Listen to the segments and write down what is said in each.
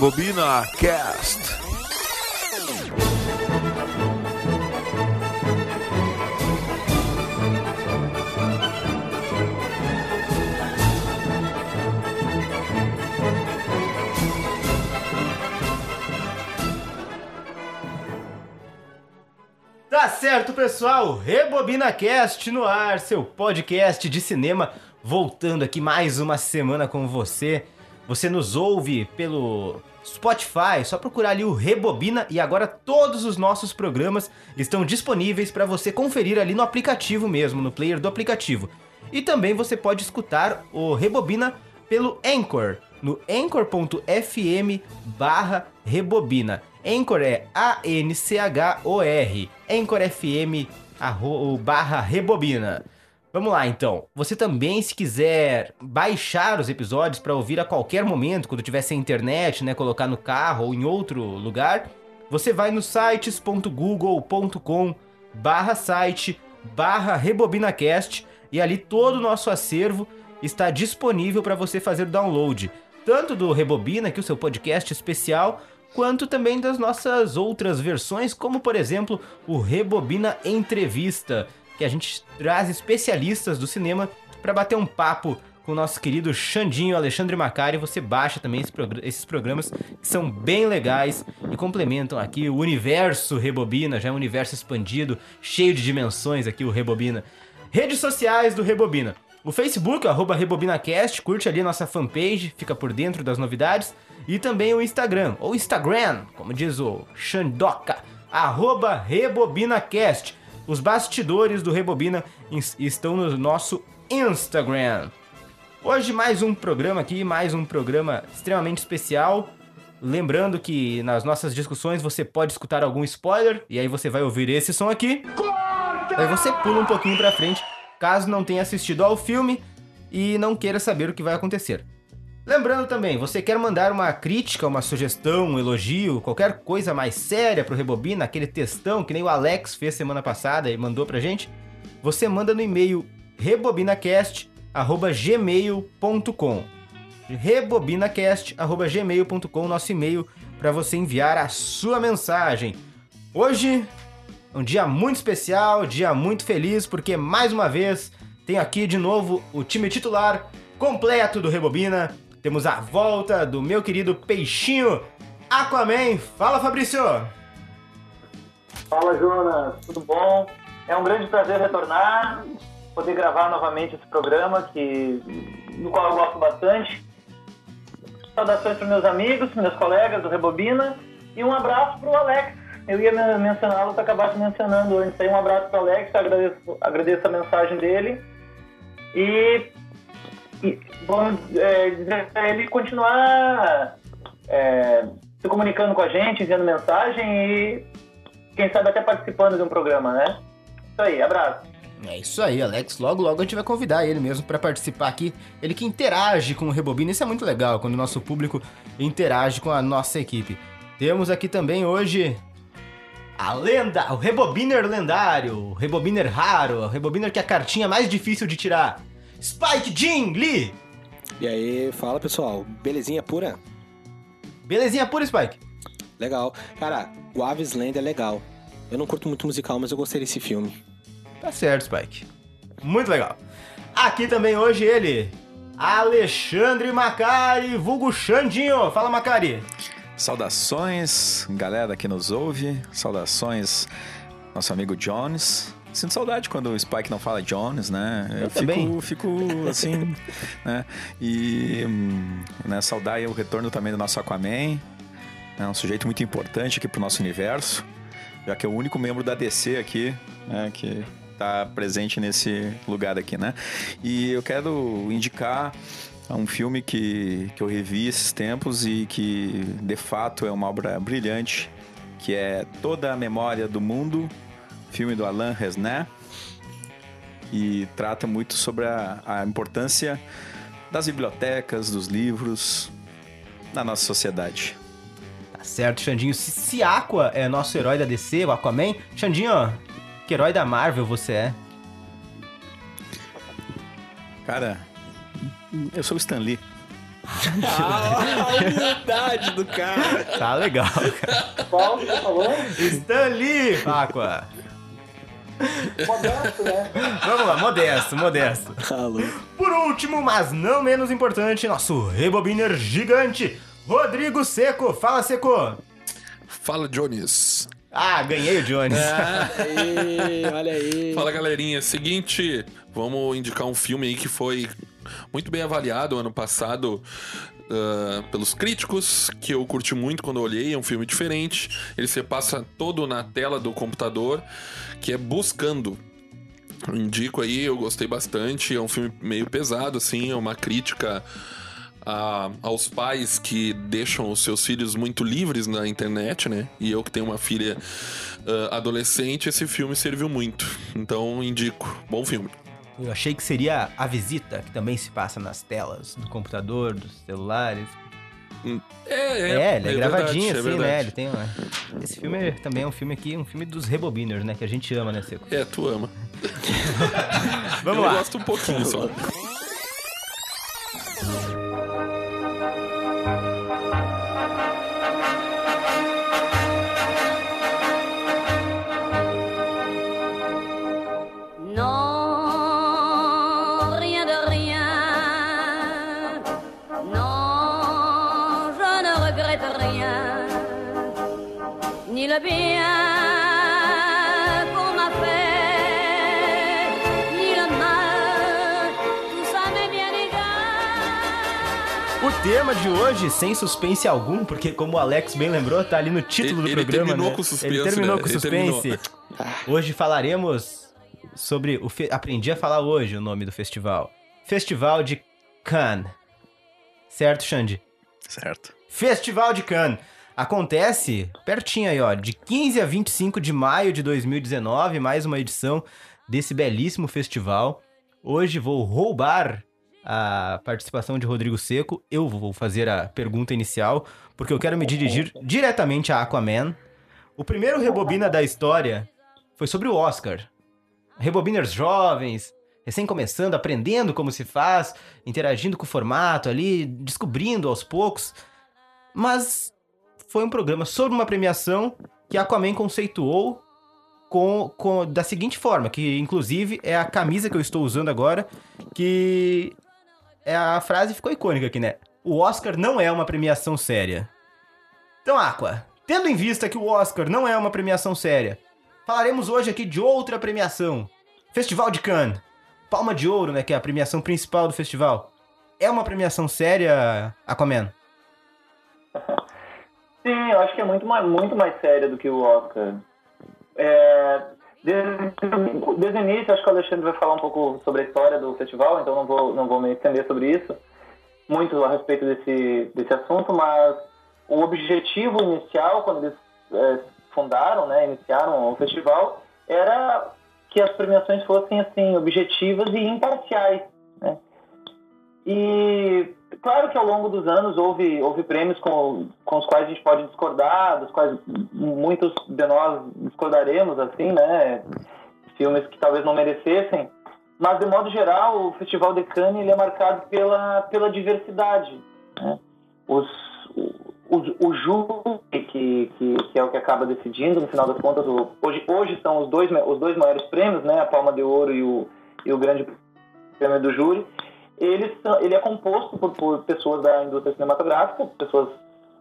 Rebobina Cast. Tá certo, pessoal. Rebobina Cast no ar, seu podcast de cinema, voltando aqui mais uma semana com você. Você nos ouve pelo Spotify, só procurar ali o Rebobina e agora todos os nossos programas estão disponíveis para você conferir ali no aplicativo mesmo, no player do aplicativo. E também você pode escutar o Rebobina pelo Anchor, no anchor.fm barra Rebobina. Anchor é A-N-C-H-O-R. Anchor FM barra Rebobina. Vamos lá então. Você também, se quiser baixar os episódios para ouvir a qualquer momento, quando tiver sem internet, né, colocar no carro ou em outro lugar, você vai no sites.google.com barra site barra RebobinaCast e ali todo o nosso acervo está disponível para você fazer download, tanto do Rebobina, que é o seu podcast especial, quanto também das nossas outras versões, como por exemplo o Rebobina Entrevista, que a gente traz especialistas do cinema para bater um papo com o nosso querido Xandinho Alexandre Macari. Você baixa também esse esses programas que são bem legais e complementam aqui o universo Rebobina, já é um universo expandido, cheio de dimensões aqui o Rebobina. Redes sociais do Rebobina. O Facebook, arroba RebobinaCast, curte ali nossa fanpage, fica por dentro das novidades. E também o Instagram, ou Instagram, como diz o Xandoca, arroba RebobinaCast. Os bastidores do Rebobina estão no nosso Instagram. Hoje mais um programa aqui, mais um programa extremamente especial. Lembrando que nas nossas discussões você pode escutar algum spoiler, e aí você vai ouvir esse som aqui. Aí você pula um pouquinho pra frente, caso não tenha assistido ao filme e não queira saber o que vai acontecer. Lembrando também, você quer mandar uma crítica, uma sugestão, um elogio, qualquer coisa mais séria pro Rebobina, aquele textão que nem o Alex fez semana passada e mandou pra gente, você manda no e-mail rebobinacast@gmail.com. rebobinacast@gmail.com, nosso e-mail para você enviar a sua mensagem. Hoje é um dia muito especial, dia muito feliz, porque mais uma vez tenho aqui de novo o time titular completo do Rebobina. Temos a volta do meu querido peixinho Aquaman. Fala, Fabrício! Fala, Jonas. Tudo bom? É um grande prazer retornar, poder gravar novamente esse programa, que, no qual eu gosto bastante. Saudações para meus amigos, meus colegas do Rebobina e um abraço para o Alex. Eu ia mencioná-lo, tu acabaste mencionando antes. Aí um abraço para o Alex, agradeço, agradeço a mensagem dele. E vamos dizer para ele continuar é, se comunicando com a gente, enviando mensagem e quem sabe até participando de um programa, né? Isso aí, abraço. É isso aí, Alex. Logo, logo a gente vai convidar ele mesmo para participar aqui. Ele que interage com o Rebobina. Isso é muito legal quando o nosso público interage com a nossa equipe. Temos aqui também hoje a lenda, o Rebobiner lendário, o Rebobiner raro, o Rebobiner que é a cartinha mais difícil de tirar. Spike Jin Lee. E aí, fala pessoal, belezinha pura? Belezinha pura, Spike? Legal. Cara, o Aves Land é legal. Eu não curto muito musical, mas eu gostei desse filme. Tá certo, Spike. Muito legal. Aqui também hoje ele, Alexandre Macari, vulgo Xandinho. Fala, Macari. Saudações, galera que nos ouve. Saudações, nosso amigo Jones. Sinto saudade quando o Spike não fala Jones, né? Eu, eu fico, fico assim, né? E né, saudar o retorno também do nosso Aquaman. É um sujeito muito importante aqui pro nosso universo, já que é o único membro da DC aqui, né, que tá presente nesse lugar aqui, né? E eu quero indicar um filme que, que eu revi esses tempos e que de fato é uma obra brilhante, que é Toda a Memória do Mundo filme do Alain Resnais e trata muito sobre a, a importância das bibliotecas, dos livros na nossa sociedade. Tá certo, Xandinho. Se, se Aqua é nosso herói da DC, o Aquaman, Xandinho, que herói da Marvel você é? Cara, eu sou o Stan Lee. Ah, a humildade do cara. Tá legal, cara. Qual que você falou? Stan Lee, Aqua. Modesto, né? Vamos lá, modesto, modesto. Alô. Por último, mas não menos importante, nosso rebobiner gigante, Rodrigo Seco. Fala, Seco. Fala, Jones. Ah, ganhei o Jones. Ei, olha aí. Fala, galerinha. Seguinte, vamos indicar um filme aí que foi muito bem avaliado ano passado ah, pelos críticos, que eu curti muito quando eu olhei. É um filme diferente. Ele se passa todo na tela do computador, que é Buscando. Indico aí, eu gostei bastante. É um filme meio pesado, assim, é uma crítica a- aos pais que deixam os seus filhos muito livres na internet, né? E eu que tenho uma filha ah, adolescente, esse filme serviu muito. Então, indico. Bom filme. Eu achei que seria A Visita, que também se passa nas telas do computador, dos celulares. É, É, ele é, gravadinho verdade, é assim, né? verdade. Ele tem uma... Esse filme também é um filme aqui, um filme dos rebobiners, né? Que a gente ama, né, Seco? É, tu ama. Vamos eu lá. gosto um pouquinho só. Tema de hoje, sem suspense algum, porque como o Alex bem lembrou, tá ali no título Ele- do ele programa, terminou né? com suspense, Ele terminou né? com Ele suspense. Hoje falaremos sobre o fe... aprendi a falar hoje o nome do festival. Festival de Cannes. Certo, Xande? Certo. Festival de Cannes. Acontece pertinho aí, ó, de 15 a 25 de maio de 2019, mais uma edição desse belíssimo festival. Hoje vou roubar a participação de Rodrigo Seco. Eu vou fazer a pergunta inicial, porque eu quero me dirigir diretamente a Aquaman. O primeiro rebobina da história foi sobre o Oscar. Rebobiners jovens, recém começando, aprendendo como se faz, interagindo com o formato ali, descobrindo aos poucos. Mas foi um programa sobre uma premiação que Aquaman conceituou com, com- da seguinte forma, que inclusive é a camisa que eu estou usando agora, que é a frase ficou icônica aqui, né? O Oscar não é uma premiação séria. Então, Aqua, tendo em vista que o Oscar não é uma premiação séria, falaremos hoje aqui de outra premiação. Festival de Cannes. Palma de Ouro, né, que é a premiação principal do festival. É uma premiação séria, Aquaman? Sim, eu acho que é muito mais, muito mais séria do que o Oscar. É, desde, o início, acho que o Alexandre vai falar um pouco sobre a história do festival, então não vou, não vou me estender sobre isso, muito a respeito desse, desse assunto, mas o objetivo inicial, quando eles é, fundaram, né, iniciaram o festival, era que as premiações fossem assim objetivas e imparciais, né? E claro que ao longo dos anos houve, houve prêmios com, com os quais a gente pode discordar, dos quais muitos de nós discordaremos, assim, né? Filmes que talvez não merecessem. Mas, de modo geral, o Festival de Cannes ele é marcado pela, pela diversidade. Né? Os, o, o, júri, que, que, que é o que acaba decidindo, no final das contas, o, hoje, hoje são os dois, os dois maiores prêmios, né? a Palma de Ouro e o, e o Grande Prêmio do Júri ele, ele é composto por, por, pessoas da indústria cinematográfica, pessoas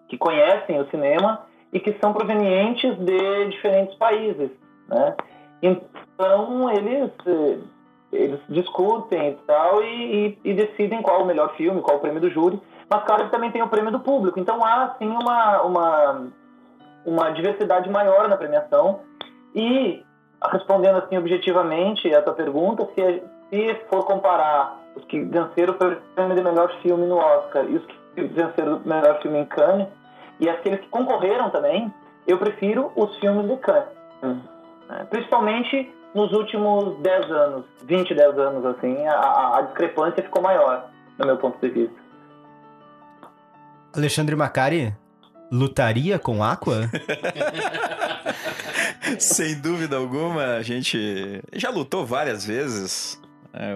que conhecem o cinema e que são provenientes de diferentes países, né? Então eles eles discutem e tal e, e, e, decidem qual o melhor filme, qual o prêmio do júri. Mas claro que também tem o prêmio do público. Então há sim uma uma uma diversidade maior na premiação e respondendo assim objetivamente a tua pergunta, se se for comparar os que venceram o prêmio de melhor filme no Oscar e os que venceram o melhor filme em Cannes, e aqueles que concorreram também, eu prefiro os filmes de Cannes. Principalmente nos últimos 10 anos, 20, 10 anos, assim, a, a discrepância ficou maior, no meu ponto de vista. Alexandre Macari lutaria com Aqua? Sem dúvida alguma, a gente já lutou várias vezes, né,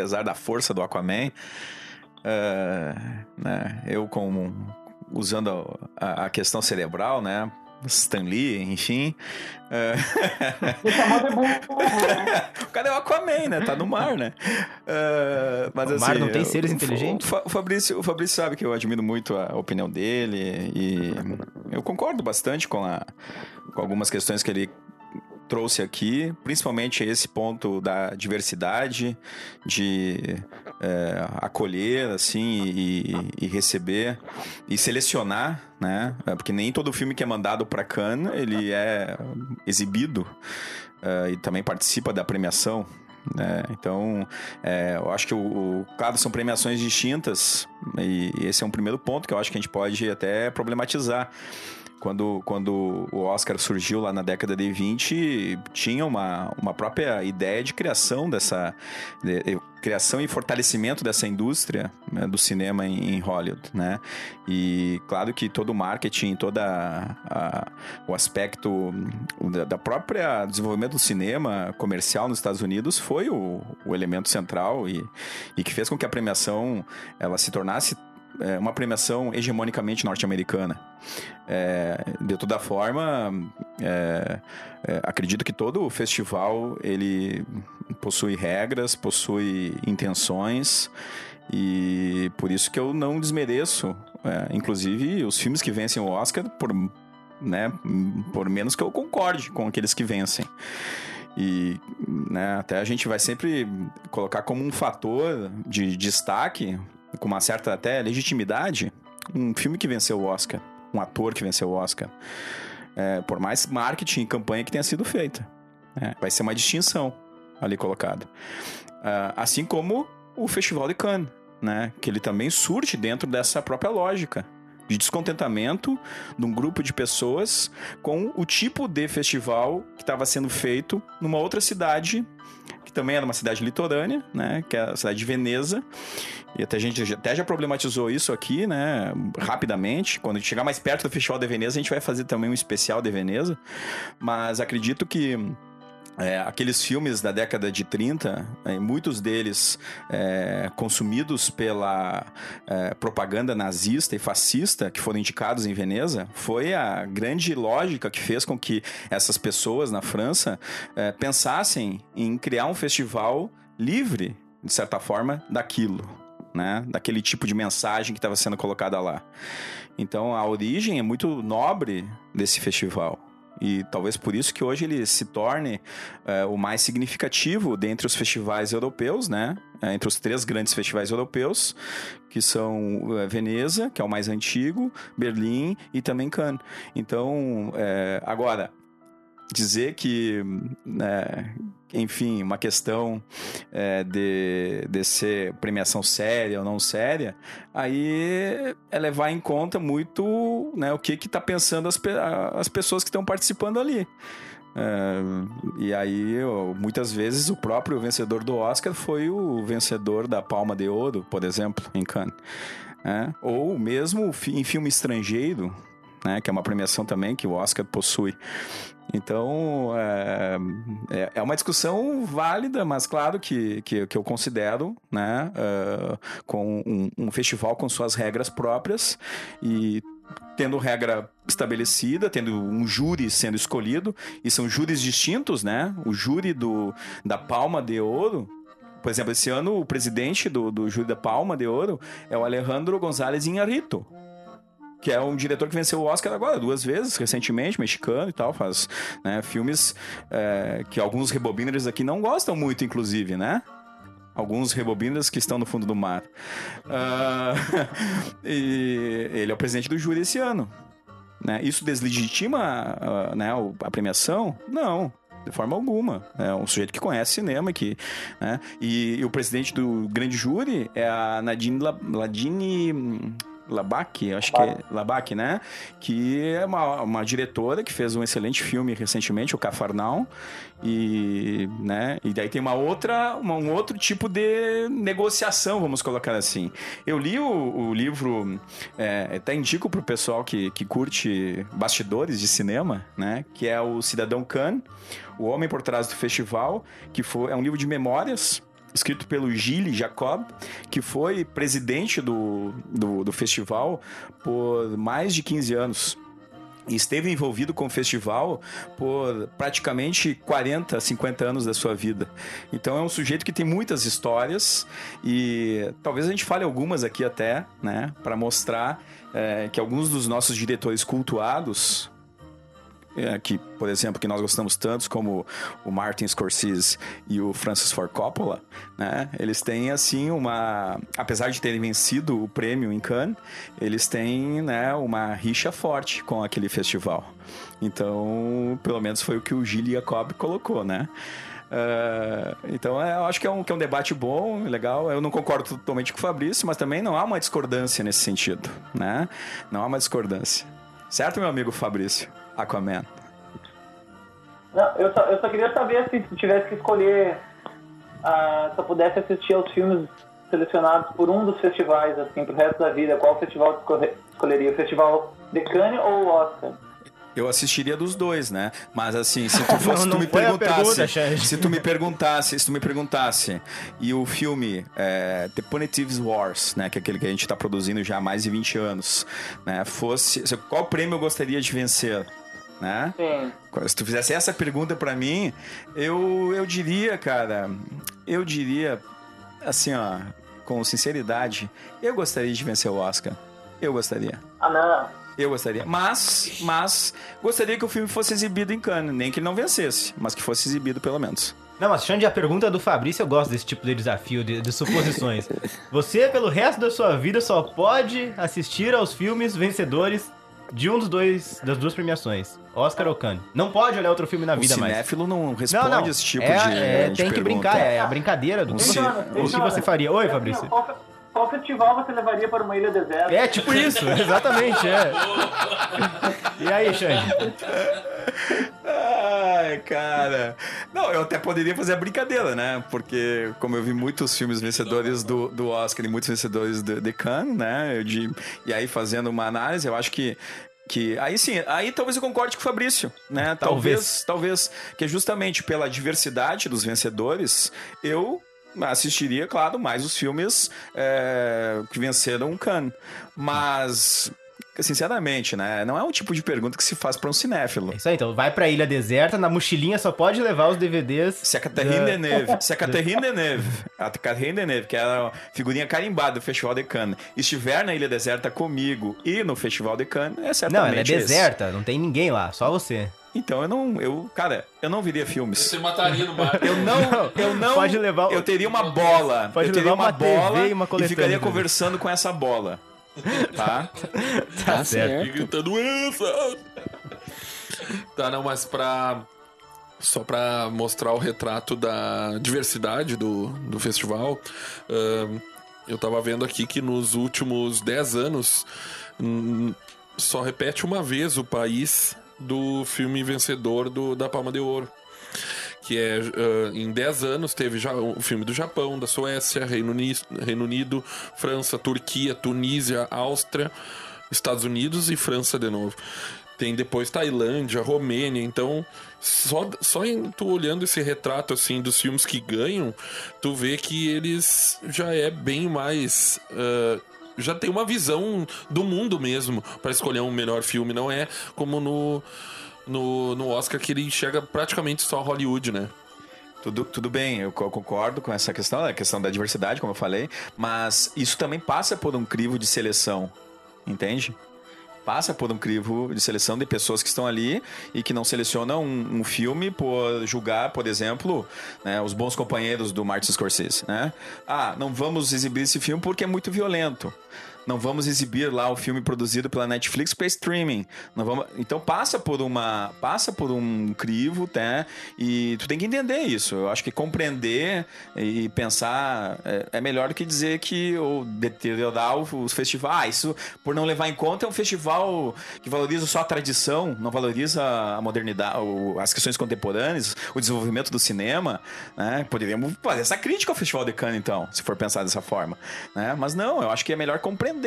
apesar da força do Aquaman. eh, né, eu com usando a, a questão cerebral, né? Stan Lee, enfim. né? o cara é o Aquaman, né? Tá no mar, né? Eh, mas O mar assim, não tem seres o- inteligentes? O Fabrício, o Fabrício sabe que eu admiro muito a opinião dele e eu concordo bastante com, a, com algumas questões que ele trouxe aqui, principalmente esse ponto da diversidade, de é, acolher, assim, e, e receber e selecionar, né? É, Porque nem todo filme que é mandado para Cannes, ele é exibido é, e também participa da premiação. né? Então, é, eu acho que, o, o- claro, são premiações distintas e esse é um primeiro ponto que eu acho que a gente pode até problematizar. Quando, quando o Oscar surgiu lá na década de 20, tinha uma, uma própria ideia de criação dessa. de- de- criação e fortalecimento dessa indústria né, do cinema em, em Hollywood, né? E claro que todo o marketing, todo o aspecto hum, da, da própria desenvolvimento do cinema comercial nos Estados Unidos foi o, o elemento central e, e que fez com que a premiação ela se tornasse é, uma premiação hegemonicamente norte-americana. É, de toda forma, é, é, acredito que todo festival ele possui regras, possui intenções e por isso que eu não desmereço, é, inclusive os filmes que vencem o Oscar por, né, por menos que eu concorde com aqueles que vencem. E né, até a gente vai sempre colocar como um fator de destaque, com uma certa até legitimidade, um filme que venceu o Oscar, um ator que venceu o Oscar. É, por mais marketing e campanha que tenha sido feita. né, vai ser uma distinção ali colocada. Ah, assim como o Festival de Cannes, né, que ele também surge dentro dessa própria lógica de descontentamento de um grupo de pessoas com o tipo de festival que estava sendo feito numa outra cidade, que também era uma cidade litorânea, né, que é a cidade de Veneza. E até a gente até já problematizou isso aqui, né, rapidamente. Quando chegar mais perto do Festival de Veneza, a gente vai fazer também um especial de Veneza. Mas acredito que é, aqueles filmes da década de 30, é, muitos deles é, consumidos pela é, propaganda nazista e fascista que foram indicados em Veneza, foi a grande lógica que fez com que essas pessoas na França é, pensassem em criar um festival livre, de certa forma, daquilo. Né? Daquele tipo de mensagem que estava sendo colocada lá. Então a origem é muito nobre desse festival. E talvez por isso que hoje ele se torne é, o mais significativo dentre os festivais europeus, né? É, entre os três grandes festivais europeus, que são é, Veneza, que é o mais antigo, Berlim e também Cannes. Então, agora, dizer que, né, enfim, uma questão é, de, de ser premiação séria ou não séria, aí é levar em conta muito né, o que está pensando as, as pessoas que estão participando ali. É, e aí, muitas vezes, o próprio vencedor do Oscar foi o vencedor da Palma de Ouro, por exemplo, em Cannes. né? Ou mesmo em filme estrangeiro, né, que é uma premiação também que o Oscar possui. Então, é, é- é uma discussão válida, mas claro que, que, que eu considero, né, é, com um, um festival com suas regras próprias e tendo regra estabelecida, tendo um júri sendo escolhido, e são júris distintos, né? O júri do, da Palma de Ouro, por exemplo, esse ano o presidente do, do júri da Palma de Ouro é o Alejandro González Inharrito, que é um diretor que venceu o Oscar agora duas vezes, recentemente, mexicano e tal, faz né, filmes é, que alguns rebobiners aqui não gostam muito, inclusive, né? Alguns rebobiners que estão no fundo do mar. Ah, e ele é o presidente do júri esse ano. Né? Isso deslegitima ah, né, a premiação? Não. De forma alguma. É um sujeito que conhece cinema que, né? e, e o presidente do grande júri é a Nadine La- Ladine Labac, acho que é Labac, né? Que é uma, uma diretora que fez um excelente filme recentemente, o Cafarnaum, e, né? E daí tem uma outra, uma- um outro tipo de negociação, vamos colocar assim. Eu li o, o livro, é, até indico pro pessoal que, que curte bastidores de cinema, né? Que é o Cidadão Khan, O Homem por Trás do Festival, que foi, é um livro de memórias escrito pelo Gilles Jacob, que foi presidente do, do, do festival por mais de 15 anos e esteve envolvido com o festival por praticamente 40, 50 anos da sua vida. Então é um sujeito que tem muitas histórias e talvez a gente fale algumas aqui até, né, para mostrar é, que alguns dos nossos diretores cultuados é, que, por exemplo, que nós gostamos tantos, como o Martin Scorsese e o Francis Ford Coppola, né? Eles têm, assim, uma... Apesar de terem vencido o prêmio em Cannes, eles têm, né, uma rixa forte com aquele festival. Então, pelo menos foi o que o Gilles Jacob colocou, né? Uh, então, é, eu acho que é, um, que é um debate bom, legal. Eu não concordo totalmente com o Fabrício, mas também não há uma discordância nesse sentido, né? Não há uma discordância. Certo, meu amigo Fabrício? Aquaman. Não, eu só, eu só queria saber se tivesse que escolher, uh, se eu pudesse assistir aos filmes selecionados por um dos festivais, assim, pro resto da vida, qual festival escolheria? O Festival de Cannes ou o Oscar? Eu assistiria dos dois, né? Mas assim, se tu, fosse, Não, tu não me perguntasse, pergunta, se tu me perguntasse, se tu me perguntasse, e o filme é, The Punitives Wars, né, que é aquele que a gente está produzindo já há mais de 20 anos, né, fosse, se- qual prêmio eu gostaria de vencer, né? Sim. Se tu fizesse essa pergunta pra mim, eu, eu diria, cara, eu diria, assim, ó, com sinceridade, eu gostaria de vencer o Oscar. Eu gostaria. Ah, não. Eu gostaria. Mas, mas, gostaria que o filme fosse exibido em Cannes. Nem que ele não vencesse, mas que fosse exibido pelo menos. Não, mas Xande, a pergunta do Fabrício, eu gosto desse tipo de desafio, de, de suposições. Você, pelo resto da sua vida, só pode assistir aos filmes vencedores de um dos dois, das duas premiações, Oscar ou Cannes. Não pode olhar outro filme na O vida mais. cinéfilo não responde Não, não. esse tipo é, de, é, de tem que pergunta. brincar, é a brincadeira do Um o que o que você faria? Oi, Fabrício. Qual, fe- qual festival você levaria para uma ilha deserta? É, tipo isso, exatamente, é. E aí, Xande? Ai, cara. Não, eu até poderia fazer a brincadeira, né? Porque, como eu vi muitos filmes vencedores do, do Oscar e muitos vencedores de, de Cannes, né? Eu de, e aí, fazendo uma análise, eu acho que. Que aí sim, aí talvez eu concorde com o Fabrício, né? Talvez, talvez, que é justamente pela diversidade dos vencedores, eu assistiria, claro, mais os filmes é, que venceram Cannes. Mas, sinceramente, né? Não é um tipo de pergunta que se faz para um cinéfilo. É isso aí, então. Vai pra ilha deserta, na mochilinha só pode levar os DVDs. Se a Catherine Deneuve, se a Catherine Deneuve, a Catherine Deneuve, que era a figurinha carimbada do Festival de Cannes, estiver na Ilha Deserta comigo e no Festival de Cannes, é Não, certamente ela é esse. deserta, não tem ninguém lá, só você. Então eu não, eu, cara, eu não viria filmes. Você mataria no mar. Eu não, eu não. Pode levar Eu teria uma bola. Pode eu teria levar uma TV bola e uma coletânea, ficaria entendeu? conversando com essa bola. Tá? Tá E certo. gritando essa. Tá, não, mas pra. Só pra mostrar o retrato da diversidade do, do festival, ahn, eu tava vendo aqui que nos últimos 10 anos hum, só repete uma vez o país do filme vencedor do, da Palma de Ouro. Que é ah, em 10 anos teve já o filme do Japão, da Suécia, Reino Unido, Reino Unido, França, Turquia, Tunísia, Áustria, Estados Unidos e França de novo. Tem depois Tailândia, Romênia, então só, só em tu olhando esse retrato assim dos filmes que ganham, tu vê que eles já é bem mais ah, já tem uma visão do mundo mesmo para escolher um melhor filme, não é como no no, no Oscar que ele enxerga praticamente só Hollywood, né? Tudo, tudo bem, eu co- concordo com essa questão, a questão da diversidade, como eu falei, mas isso também passa por um crivo de seleção, entende? Passa por um crivo de seleção de pessoas que estão ali e que não selecionam um, um filme por julgar, por exemplo, né, os bons companheiros do Martin Scorsese, né? Ah, não vamos exibir esse filme porque é muito violento. Não vamos exibir lá o filme produzido pela Netflix para streaming. Não vamos... Então passa por uma, passa por um crivo, né? E tu tem que entender isso. Eu acho que compreender e pensar é, é melhor do que dizer que ou deteriorar os festivais. Ah, isso por não levar em conta é um festival que valoriza só a tradição, não valoriza a modernidade, as questões contemporâneas, o desenvolvimento do cinema, né? Poderíamos fazer essa crítica ao Festival de Cannes, então, se for pensar dessa forma, né? Mas não, eu acho que é melhor compreender,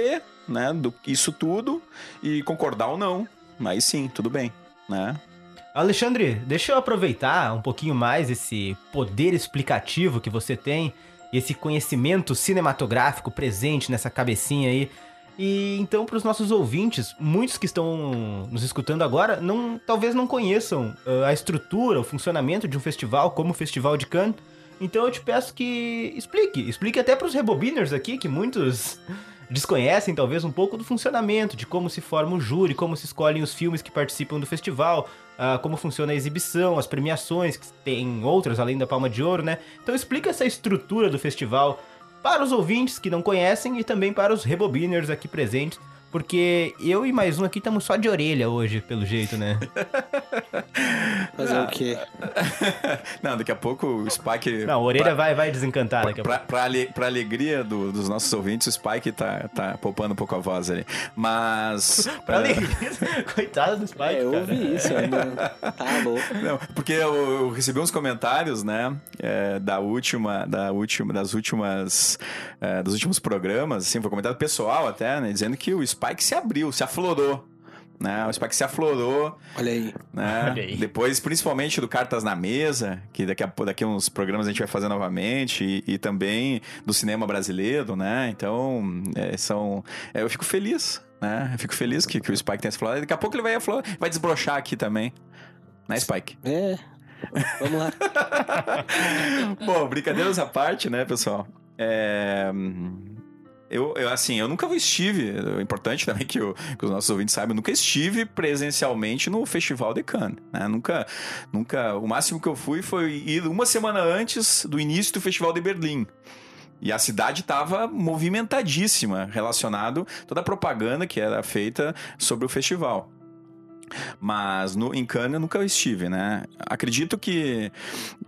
né, do isso tudo e concordar ou não. Aí sim, tudo bem, né? Alexandre, deixa eu aproveitar um pouquinho mais esse poder explicativo que você tem esse conhecimento cinematográfico presente nessa cabecinha aí. E então, para os nossos ouvintes, muitos que estão nos escutando agora, não, talvez não conheçam uh, a estrutura, o funcionamento de um festival como o Festival de Cannes. Então eu te peço que explique, explique até para os rebobiners aqui, que muitos desconhecem talvez um pouco do funcionamento, de como se forma o júri, como se escolhem os filmes que participam do festival, uh, como funciona a exibição, as premiações, que tem outras além da Palma de Ouro, né? Então explica essa estrutura do festival para os ouvintes que não conhecem e também para os rebobiners aqui presentes. Porque eu e mais um aqui estamos só de orelha hoje, pelo jeito, né? Fazer o quê? Não, daqui a pouco o Spike. Não, a orelha pra, vai, vai desencantar daqui a pra, pouco. pra, ale- pra alegria do- dos nossos ouvintes, o Spike tá, tá poupando um pouco a voz ali. Mas. Pra alegria. Coitado do Spike, É, eu cara. ouvi isso, não... tá louco. Não, porque eu, eu recebi uns comentários, né, é, da última, da última, das últimas, é, dos últimos programas, assim, foi um comentário pessoal até, né, dizendo que o Spike se abriu, se aflorou. Né, o Spike se aflorou, Olha aí. né? Olha aí. Depois, principalmente do Cartas na Mesa, que daqui a, daqui a uns programas a gente vai fazer novamente, e, e também do cinema brasileiro, né? Então, é, são. é, eu fico feliz, né? Eu fico feliz que, que o Spike tenha se aflorado. Daqui a pouco ele vai, aflorar, vai desbrochar aqui também. Né, Spike? É. Vamos lá. Bom, brincadeiras à parte, né, pessoal? É, Eu, eu, assim, eu nunca estive, é importante também que, o- que os nossos ouvintes saibam, eu nunca estive presencialmente no Festival de Cannes, né? Nunca, nunca, o máximo que eu fui foi ir uma semana antes do início do Festival de Berlim. E a cidade estava movimentadíssima, relacionado toda a propaganda que era feita sobre o festival. Mas no, em Cannes eu nunca estive, né? Acredito que,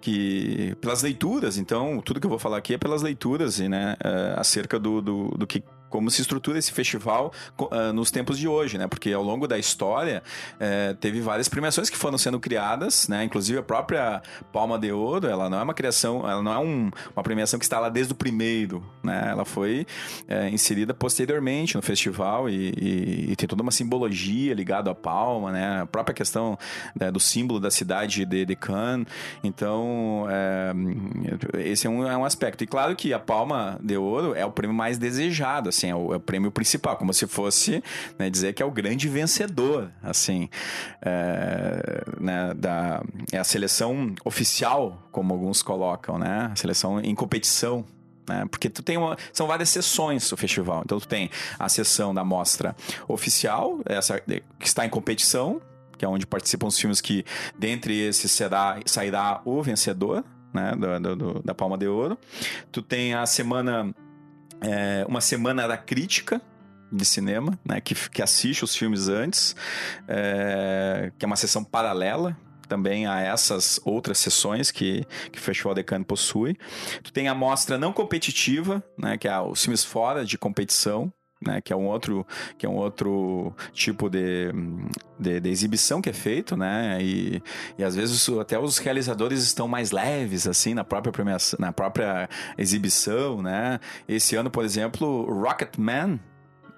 que pelas leituras, então, tudo que eu vou falar aqui é pelas leituras, né? eh, acerca do, do, do que como se estrutura esse festival ah, nos tempos de hoje, né? Porque ao longo da história eh, teve várias premiações que foram sendo criadas, né? Inclusive a própria Palma de Ouro, ela não é uma criação, ela não é um- uma premiação que está lá desde o primeiro, né? Ela foi eh, inserida posteriormente no festival e, e- e tem toda uma simbologia ligada à palma, né? A própria questão né, do símbolo da cidade de, de Cannes. Então, eh, esse é um, é um aspecto. E claro que a Palma de Ouro é o prêmio mais desejado, assim, é o, é o prêmio principal, como se fosse né, dizer que é o grande vencedor, assim, é, né, da, é a seleção oficial, como alguns colocam, né? A seleção em competição, né? Porque tu tem uma, são várias sessões do festival. Então tu tem a sessão da mostra oficial, essa que está em competição, que é onde participam os filmes que dentre esses será sairá o vencedor, né, do- do- da Palma de Ouro. Tu tem a semana é, uma semana da crítica de cinema, né, que, que assiste os filmes antes, é, que é uma sessão paralela também a essas outras sessões que, que o Festival de Cannes possui. Tu tem a mostra não competitiva, né, que é os filmes fora de competição, né, que é um outro que é um outro tipo de, de, de exibição que é feito, né, e, e às vezes até os realizadores estão mais leves assim na própria premiação, na própria exibição, né. Esse ano, por exemplo, Rocketman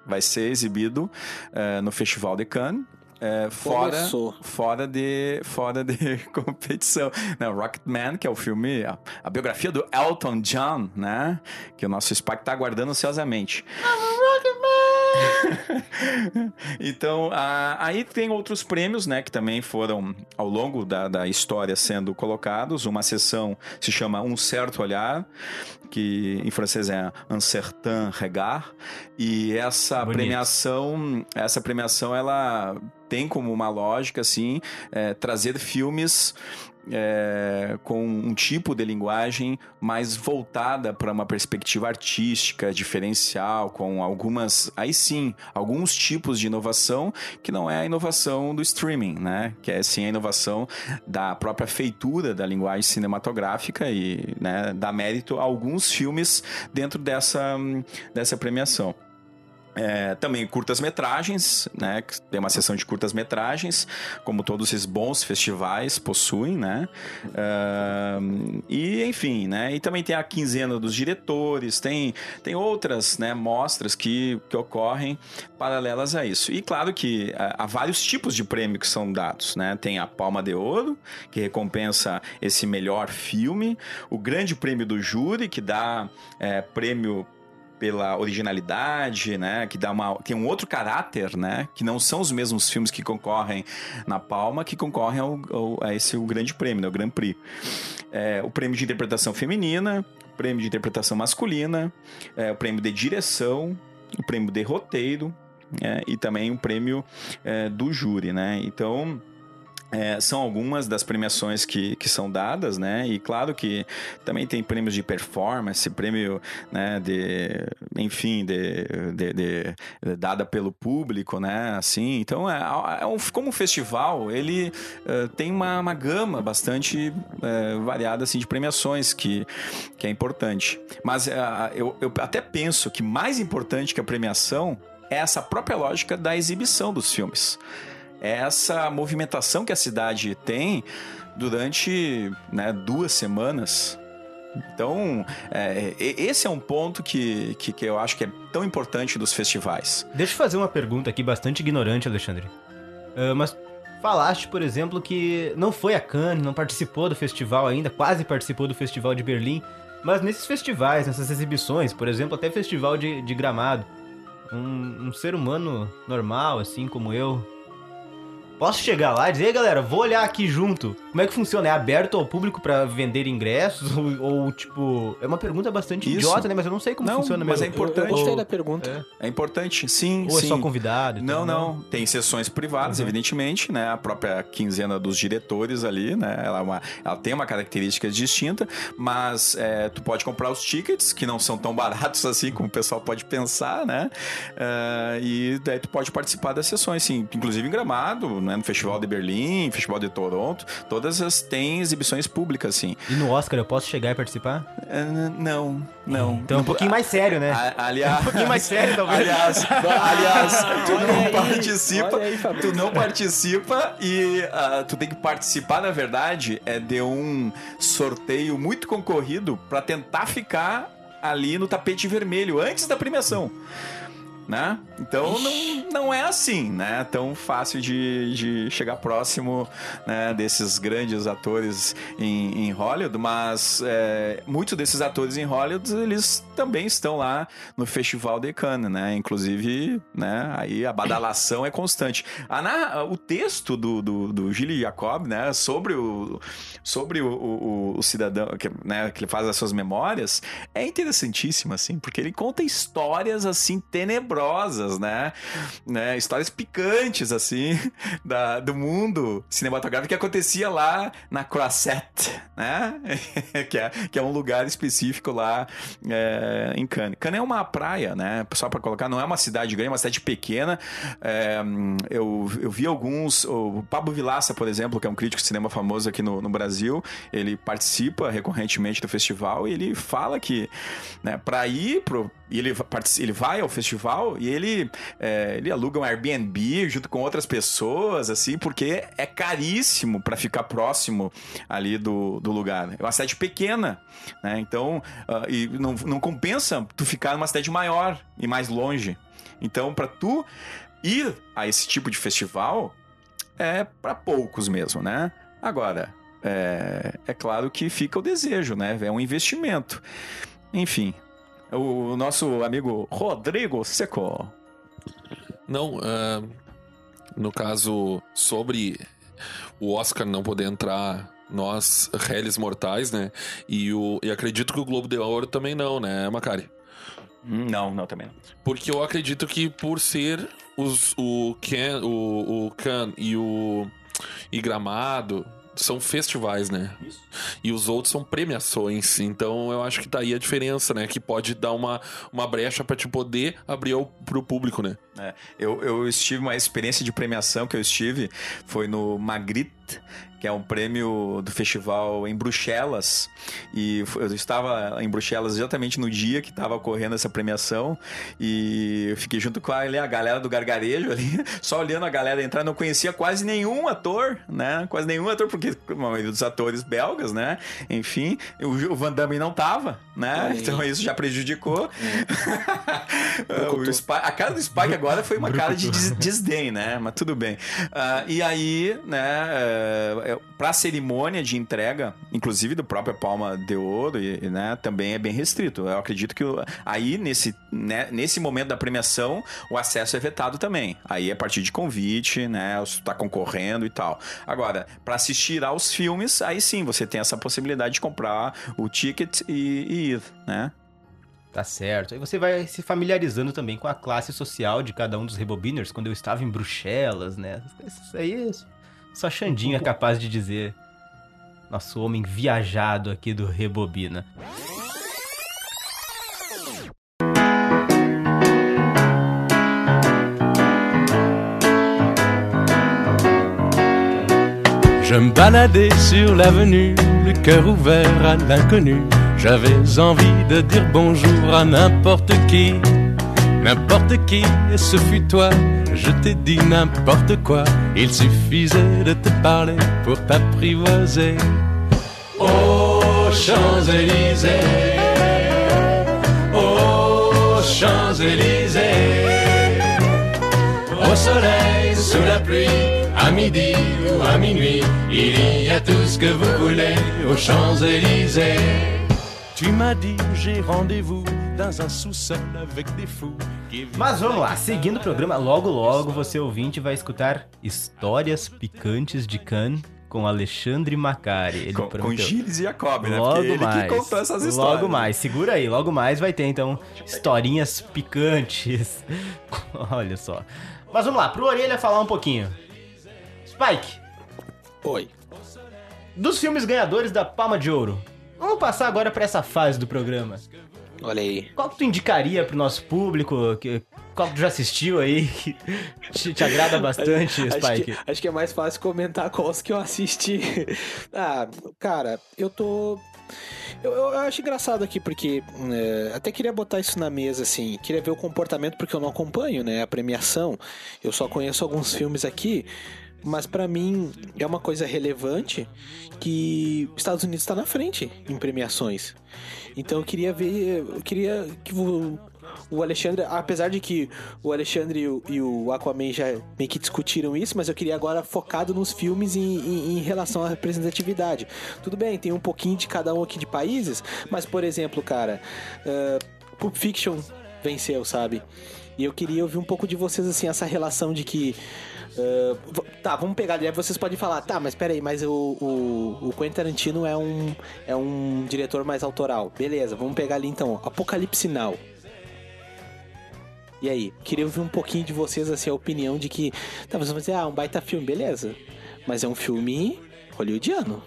vai ser exibido eh, no Festival de Cannes. Eh, fora, Começou. fora de fora de competição. Não, Rocketman, que é o filme, a, a biografia do Elton John, né? Que o nosso Spike tá aguardando ansiosamente. então, a- aí tem outros prêmios, né, que também foram ao longo da, da história sendo colocados. Uma sessão se chama Um Certo Olhar, que em francês é Un Certain Regard, e essa Bonito. premiação, essa premiação, ela tem como uma lógica, assim, é, trazer filmes é, com um tipo de linguagem mais voltada para uma perspectiva artística, diferencial, com algumas, aí sim, alguns tipos de inovação que não é a inovação do streaming, né? Que é sim a inovação da própria feitura da linguagem cinematográfica e né, dá mérito a alguns filmes dentro dessa, dessa premiação. É, também curtas-metragens, né? Tem uma sessão de curtas-metragens, como todos esses bons festivais possuem, né? Ah, e, enfim, né? E também tem a quinzena dos diretores, tem, tem outras né, mostras que, que ocorrem paralelas a isso. E claro que ah, há vários tipos de prêmio que são dados, né? Tem a Palma de Ouro, que recompensa esse melhor filme, o Grande Prêmio do Júri, que dá é, prêmio pela originalidade, né, que dá uma tem um outro caráter, né, que não são os mesmos filmes que concorrem na Palma que concorrem ao, ao- a esse o grande prêmio, né, o Grand Prix. É, o prêmio de interpretação feminina, o prêmio de interpretação masculina, é, o prêmio de direção, o prêmio de roteiro é, e também o prêmio é, do júri, né? Então é, são algumas das premiações que, que são dadas, né? E claro que também tem prêmios de performance, prêmio, né, de, enfim, de, de, de- dada pelo público, né? Assim, então é, é um, como um festival, ele eh, tem uma, uma gama bastante eh, variada assim de premiações que, que é importante. Mas eh, eu, eu até penso que mais importante que a premiação é essa própria lógica da exibição dos filmes é essa movimentação que a cidade tem durante né, duas semanas. Então, é, esse é um ponto que, que, que eu acho que é tão importante dos festivais. Deixa eu fazer uma pergunta aqui bastante ignorante, Alexandre. Ah, mas falaste, por exemplo, que não foi a Cannes, não participou do festival ainda, quase participou do Festival de Berlim. Mas nesses festivais, nessas exibições, por exemplo, até festival de, de gramado, um, um ser humano normal, assim como eu, posso chegar lá e dizer, "Ei, galera, vou olhar aqui junto. Como é que funciona? É aberto ao público pra vender ingressos? Ou, ou, tipo. É uma pergunta bastante Isso. idiota, né? Mas eu não sei como Não, funciona mas mesmo. é importante. Eu gostei Ou- da pergunta. É importante, sim, Ou é sim. só convidado? Não, tal, não. Tem sessões privadas, Uhum. evidentemente, né? A própria quinzena dos diretores ali, né? Ela, é uma- ela tem uma característica distinta, mas é, tu pode comprar os tickets, que não são tão baratos assim como o pessoal pode pensar, né? É, e daí tu pode participar das sessões, sim. Inclusive em Gramado, né? no Festival de Berlim, Festival de Toronto, todas as têm exibições públicas, sim. E no Oscar eu posso chegar e participar? É, não, não. Então é um pouquinho mais sério, né? A- Aliás, Um pouquinho mais sério, talvez. Aliás, aliás, tu Olha não aí, participa, aí, tu não participa e ah, tu tem que participar, na verdade, é de um sorteio muito concorrido pra tentar ficar ali no tapete vermelho antes da premiação. Né? Então não, não é assim, né? Tão fácil de, de chegar próximo né, desses grandes atores em, em Hollywood, mas é, muitos desses atores em Hollywood eles também estão lá no Festival de Cannes, né? Inclusive, né? Aí a badalação é constante. A narra- o texto do, do, do Jacob, né? Sobre o sobre o, o, o cidadão que, né, que ele faz as suas memórias é interessantíssimo, assim, porque ele conta histórias assim tenebrosas, né? né? Histórias picantes, assim, da, do mundo cinematográfico que acontecia lá na Croisette, né? que, é, que é um lugar específico lá é, em Cannes. Cannes é uma praia, né? Só para colocar, não é uma cidade grande, é uma cidade pequena. É, eu, eu vi alguns. O Pablo Vilaça, por exemplo, que é um crítico de cinema famoso aqui no, no Brasil, ele participa recorrentemente do festival e ele fala que, né, para ir pro. E Ele, ele vai ao festival e ele, é, ele aluga um Airbnb junto com outras pessoas, assim, porque é caríssimo para ficar próximo ali do, do lugar. É uma cidade pequena, né? Então, ah, e não, não compensa tu ficar numa cidade maior e mais longe. Então, para tu ir a esse tipo de festival, é para poucos mesmo, né? Agora, é, é claro que fica o desejo, né? É um investimento. Enfim, o nosso amigo Rodrigo Seco. Não, ah, no caso, sobre o Oscar não poder entrar, nós, réis mortais, né? E, o, e acredito que o Globo de Ouro também não, né, Macari? Hum, Não, não, também não. Porque eu acredito que por ser os, o Can, o, o Can e o e Gramado são festivais, né? E os outros são premiações. Então eu acho que tá aí a diferença, né? Que pode dar uma, uma brecha pra te poder abrir ao, pro público, né? É, eu, eu estive uma experiência de premiação que eu estive foi no Magritte Que é um prêmio do festival em Bruxelas. E eu estava em Bruxelas exatamente no dia que estava ocorrendo essa premiação. E eu fiquei junto com a, a galera do gargarejo ali, só olhando a galera entrar. Não conhecia quase nenhum ator, né? Quase nenhum ator, porque a maioria dos atores belgas, né? Enfim, o, o Van Damme não tava, né? Aí. Então isso já prejudicou. Spike- a cara do Spike agora foi uma cara de des- desdém, né? Mas tudo bem. Ah, e aí, né, é, pra cerimônia de entrega, inclusive do próprio Palma de Ouro, e, né, também é bem restrito. Eu acredito que aí, nesse, né, nesse momento da premiação, o acesso é vetado também. Aí é a partir de convite, né, você tá concorrendo e tal. Agora, pra assistir aos filmes, aí sim, você tem essa possibilidade de comprar o ticket e, e ir, né? Tá certo. Aí você vai se familiarizando também com a classe social de cada um dos rebobiners. Quando eu estava em Bruxelas, né? Isso aí só Xandinho é capaz de dizer. Nosso homem viajado aqui do Rebobina. Je me baladais sur l'avenue, le cœur ouvert à l'inconnu. J'avais envie de dire bonjour à n'importe qui, n'importe qui, ce fut toi. Je t'ai dit n'importe quoi, il suffisait de te parler pour t'apprivoiser. Aux Champs-Élysées, aux Champs-Élysées, au soleil, sous la pluie, à midi ou à minuit, il y a tout ce que vous voulez aux Champs-Élysées. Tu m'as dit, j'ai rendez-vous dans un sous-sol avec des fous Mas vamos lá, seguindo o programa, logo logo você ouvinte vai escutar histórias picantes de Cannes com Alexandre Macari. Ele Com, com. Gilles e Jacob, né? Logo ele mais. que contou essas histórias. Logo mais, segura aí, logo mais vai ter então historinhas picantes. Olha só. Mas vamos lá, pro Orelha falar um pouquinho. Spike, Oi. dos filmes ganhadores da Palma de Ouro. Vamos passar agora pra essa fase do programa. Olha aí. Qual que tu indicaria pro nosso público? Que, qual que tu já assistiu aí? Que te, te agrada bastante, Acho Spike? que, acho que é mais fácil comentar quais que eu assisti. ah, cara, eu tô. Eu, eu acho engraçado aqui, porque é, até queria botar isso na mesa, assim. Queria ver o comportamento, porque eu não acompanho, né? A premiação. Eu só conheço alguns filmes aqui. Mas pra mim é uma coisa relevante que os Estados Unidos está na frente em premiações. Então eu queria ver. Eu queria que o, o Alexandre, apesar de que o Alexandre e o, e o Aquaman já meio que discutiram isso, mas eu queria agora focado nos filmes em, em- em relação à representatividade. Tudo bem, tem um pouquinho de cada um aqui de países, mas por exemplo, cara, uh, Pulp Fiction venceu, sabe? E eu queria ouvir um pouco de vocês, assim, essa relação de que. Uh, tá, vamos pegar ali. Vocês podem falar, tá, mas peraí, mas o, o, o Quentin Tarantino é um, é um diretor mais autoral. Beleza, vamos pegar ali então. Apocalipse Now. E aí, queria ouvir um pouquinho de vocês, assim, a opinião de que. Tá, vocês vão dizer, ah, um baita filme, beleza. Mas é um filme hollywoodiano.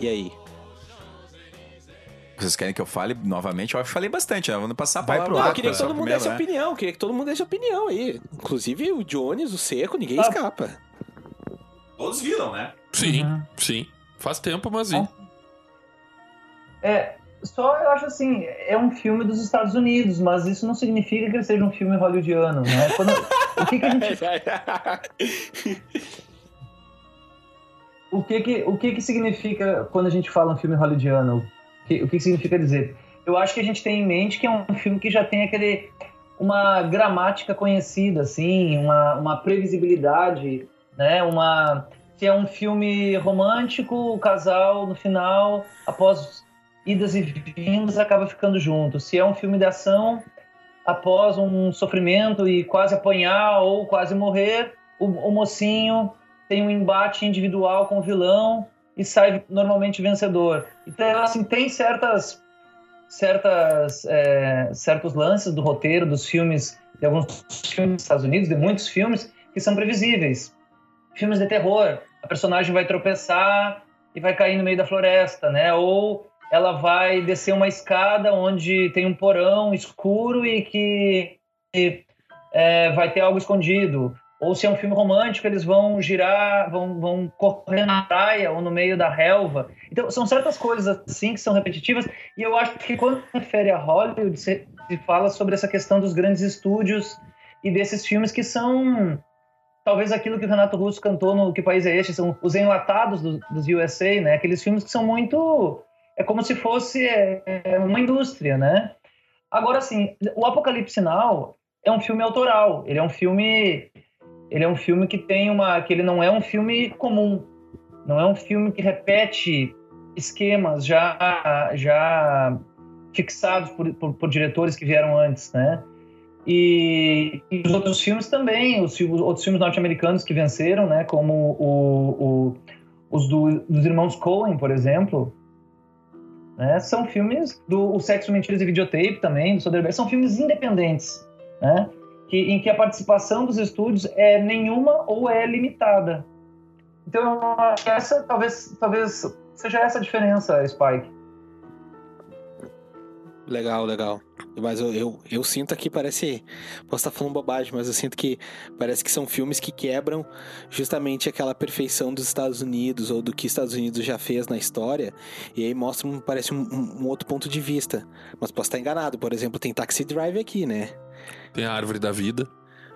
E aí? Vocês querem que eu fale novamente? Eu acho que falei bastante, né? Vamos passar a palavra. pro Não, eu queria que todo mundo primeiro, desse né? opinião, queria que todo mundo desse opinião aí. Inclusive o Jones, o Seco, ninguém Ah. escapa. Todos viram, né? Sim, Uhum. sim. Faz tempo, mas vi. É, só eu acho assim, é um filme dos Estados Unidos, mas isso não significa que ele seja um filme hollywoodiano, né? Quando- o que, que a gente o que que, o que que significa quando a gente fala um filme hollywoodiano? O que, significa dizer? Eu acho que a gente tem em mente que é um filme que já tem aquele uma gramática conhecida, assim, uma, uma previsibilidade, né? Uma se é um filme romântico, o casal no final, após idas e vindas, acaba ficando junto. Se é um filme de ação, após um sofrimento e quase apanhar ou quase morrer, o, o mocinho tem um embate individual com o vilão e sai normalmente vencedor. Então, assim, tem certas, certas, é, certos lances do roteiro dos filmes, de alguns filmes dos Estados Unidos, de muitos filmes, que são previsíveis. Filmes de terror, a personagem vai tropeçar e vai cair no meio da floresta, né? Ou ela vai descer uma escada onde tem um porão escuro e que é, vai ter algo escondido Ou se é um filme romântico, eles vão girar, vão, vão correr na praia ou no meio da relva. Então, são certas coisas assim que são repetitivas. E eu acho que quando se refere a Hollywood, se, fala sobre essa questão dos grandes estúdios e desses filmes que são talvez aquilo que o Renato Russo cantou no Que País é Este, são os enlatados do, dos USA, né? Aqueles filmes que são muito... É como se fosse é, é uma indústria, né? Agora, assim, o Apocalipse Now é um filme autoral. Ele é um filme... Ele é um filme que tem uma... que ele não é um filme comum. Não é um filme que repete esquemas já, já fixados por, por, por diretores que vieram antes, né? E, e, os outros filmes também, os, os outros filmes norte-americanos que venceram, né, como o, o, os do, dos irmãos Coen, por exemplo, né, são filmes do o Sexo, Mentiras e Videotape também, do Soderbergh, são filmes independentes, né, que, em que a participação dos estúdios é nenhuma ou é limitada. Então, essa talvez, talvez seja essa a diferença, Spike. Legal, legal. Mas eu, eu, eu, sinto aqui, parece. Posso estar falando bobagem, mas eu sinto que parece que são filmes que quebram justamente aquela perfeição dos Estados Unidos ou do que Estados Unidos já fez na história. E aí mostram, parece um, um outro ponto de vista. Mas posso estar enganado. Por exemplo, tem Taxi Drive aqui, né? Tem a Árvore da Vida.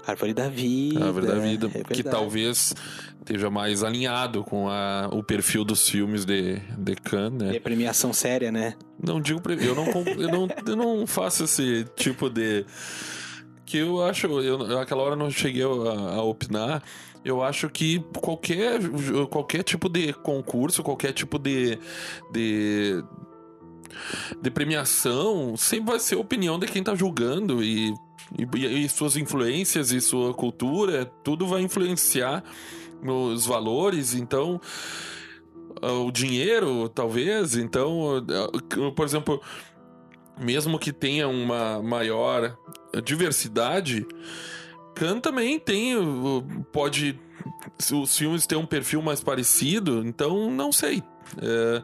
Árvore da Vida. Árvore da Vida, é que talvez esteja mais alinhado com a, o perfil dos filmes de, de Cannes, né? E premiação séria, né? Não digo... Eu não, eu não, eu não faço esse tipo de... Que eu acho... Eu, aquela hora não cheguei a, a opinar eu acho que qualquer, qualquer tipo de concurso, qualquer tipo de, de, de premiação, sempre vai ser a opinião de quem tá julgando e e, e suas influências e sua cultura, tudo vai influenciar nos valores, então o dinheiro, talvez, então, por exemplo, mesmo que tenha uma maior diversidade, Khan também tem, pode, os filmes têm um perfil mais parecido, então não sei. É,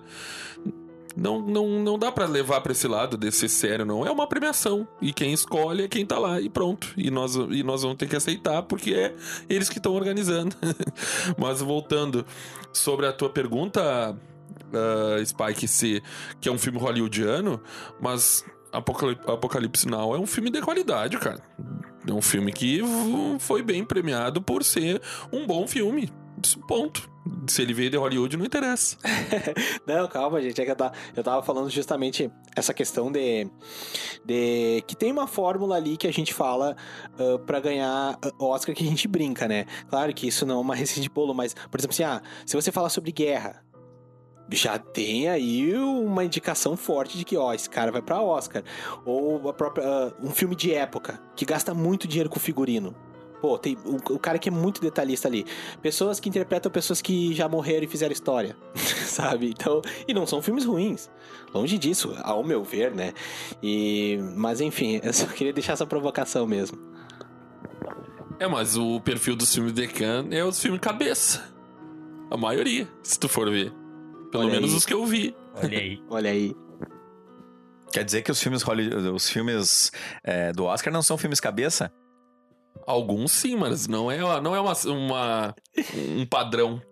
não, não, não dá para levar para esse lado de ser sério, não. É uma premiação. E quem escolhe é quem tá lá e pronto. E nós, e nós vamos ter que aceitar porque é eles que estão organizando. Mas voltando sobre a tua pergunta, uh, Spike, se que é um filme hollywoodiano, mas Apocalipse, Apocalipse Now é um filme de qualidade, cara. É um filme que foi bem premiado por ser um bom filme. Ponto. Se ele veio de Hollywood, não interessa. não, calma, gente. É que eu tava, eu tava falando justamente essa questão de, de. que tem uma fórmula ali que a gente fala uh, para ganhar Oscar que a gente brinca, né? Claro que isso não é uma receita de bolo, mas, por exemplo, assim, ah, se você falar sobre guerra, já tem aí uma indicação forte de que, ó, esse cara vai para Oscar. Ou própria, uh, um filme de época que gasta muito dinheiro com figurino. Pô, tem o, o, cara que é muito detalhista ali. Pessoas que interpretam pessoas que já morreram e fizeram história, sabe? Então, e não são filmes ruins. Longe disso, ao meu ver, né? E, mas enfim, eu só queria deixar essa provocação mesmo. É, mas o perfil dos filmes de Cannes é os filmes cabeça. A maioria, se tu for ver. Pelo Olha menos aí. os que eu vi. Olha aí. Olha aí. Quer dizer que os filmes, os filmes é, do Oscar não são filmes cabeça? Alguns sim, mas não é, não é uma, uma um padrão.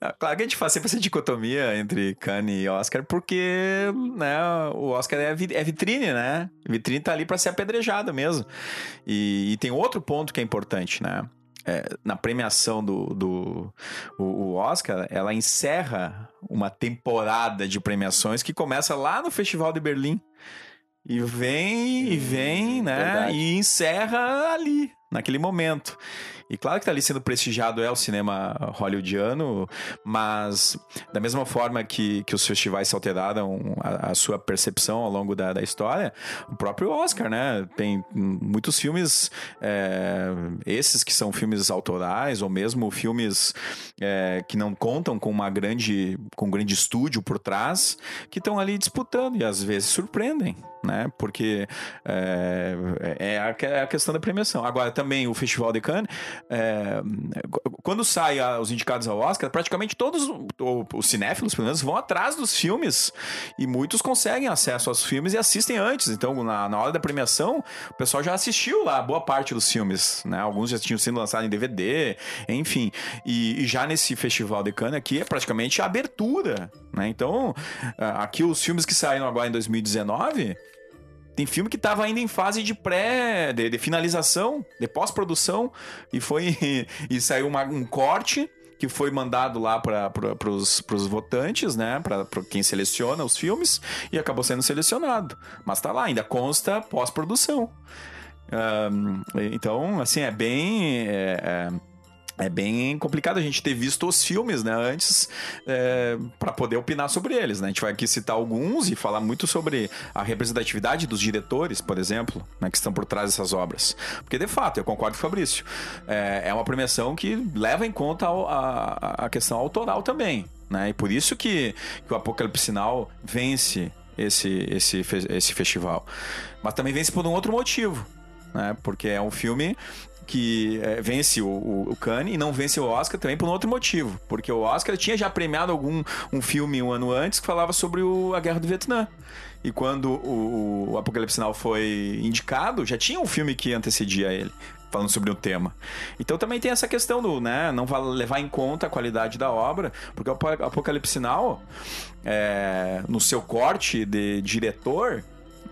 Ah, claro que a gente faz sempre essa dicotomia entre Cannes e Oscar, porque né, o Oscar é, é vitrine, né? vitrine tá ali para ser apedrejado mesmo. E, e, tem outro ponto que é importante, né? É, na premiação do, do o, o Oscar, ela encerra uma temporada de premiações que começa lá no Festival de Berlim. E vem, e vem, né? Verdade. E encerra ali, naquele momento. E claro que está ali sendo prestigiado é o cinema hollywoodiano, mas da mesma forma que, que os festivais se alteraram a, a sua percepção ao longo da, da, história, o próprio Oscar, né? Tem muitos filmes, é, esses que são filmes autorais, ou mesmo filmes é, que não contam com uma grande, com um grande estúdio por trás, que estão ali disputando e às vezes surpreendem. né? Porque é, é a, é a questão da premiação. Agora, também o Festival de Cannes, é, quando sai a- os indicados ao Oscar, praticamente todos o- os cinéfilos, pelo menos, vão atrás dos filmes e muitos conseguem acesso aos filmes e assistem antes. Então, na, na hora da premiação, o pessoal já assistiu lá boa parte dos filmes, né? Alguns já tinham sido lançados em DVD, enfim. E, e já nesse Festival de Cannes aqui é praticamente a abertura, né? Então, aqui os filmes que saíram agora em 2019 tem filme que estava ainda em fase de pré, de, de finalização, de pós-produção, e foi e saiu uma- um corte que foi mandado lá para os votantes, né, para quem seleciona os filmes, e acabou sendo selecionado. Mas tá lá, ainda consta pós-produção. Ahn, então, assim, é bem. é- é- é bem complicado a gente ter visto os filmes, né, antes, para poder opinar sobre eles, né? A gente vai aqui citar alguns e falar muito sobre a representatividade dos diretores, por exemplo, né, que estão por trás dessas obras. Porque, de fato, eu concordo com o Fabrício, é, é uma premiação que leva em conta a, a- a questão autoral também, né? E por isso que, que o Apocalipse Sinal vence esse, esse, esse festival. Mas também vence por um outro motivo, né? Porque é um filme que é, vence o, o, o Cannes e não vence o Oscar também por um outro motivo. Porque o Oscar tinha já premiado algum um filme um ano antes que falava sobre o- a Guerra do Vietnã. E quando o, o Apocalipse Sinal foi indicado, já tinha um filme que antecedia ele. Falando sobre o tema. Então também tem essa questão do, né? Não levar em conta a qualidade da obra, porque o Apo- Apocalipse Sinal, é, no seu corte de diretor,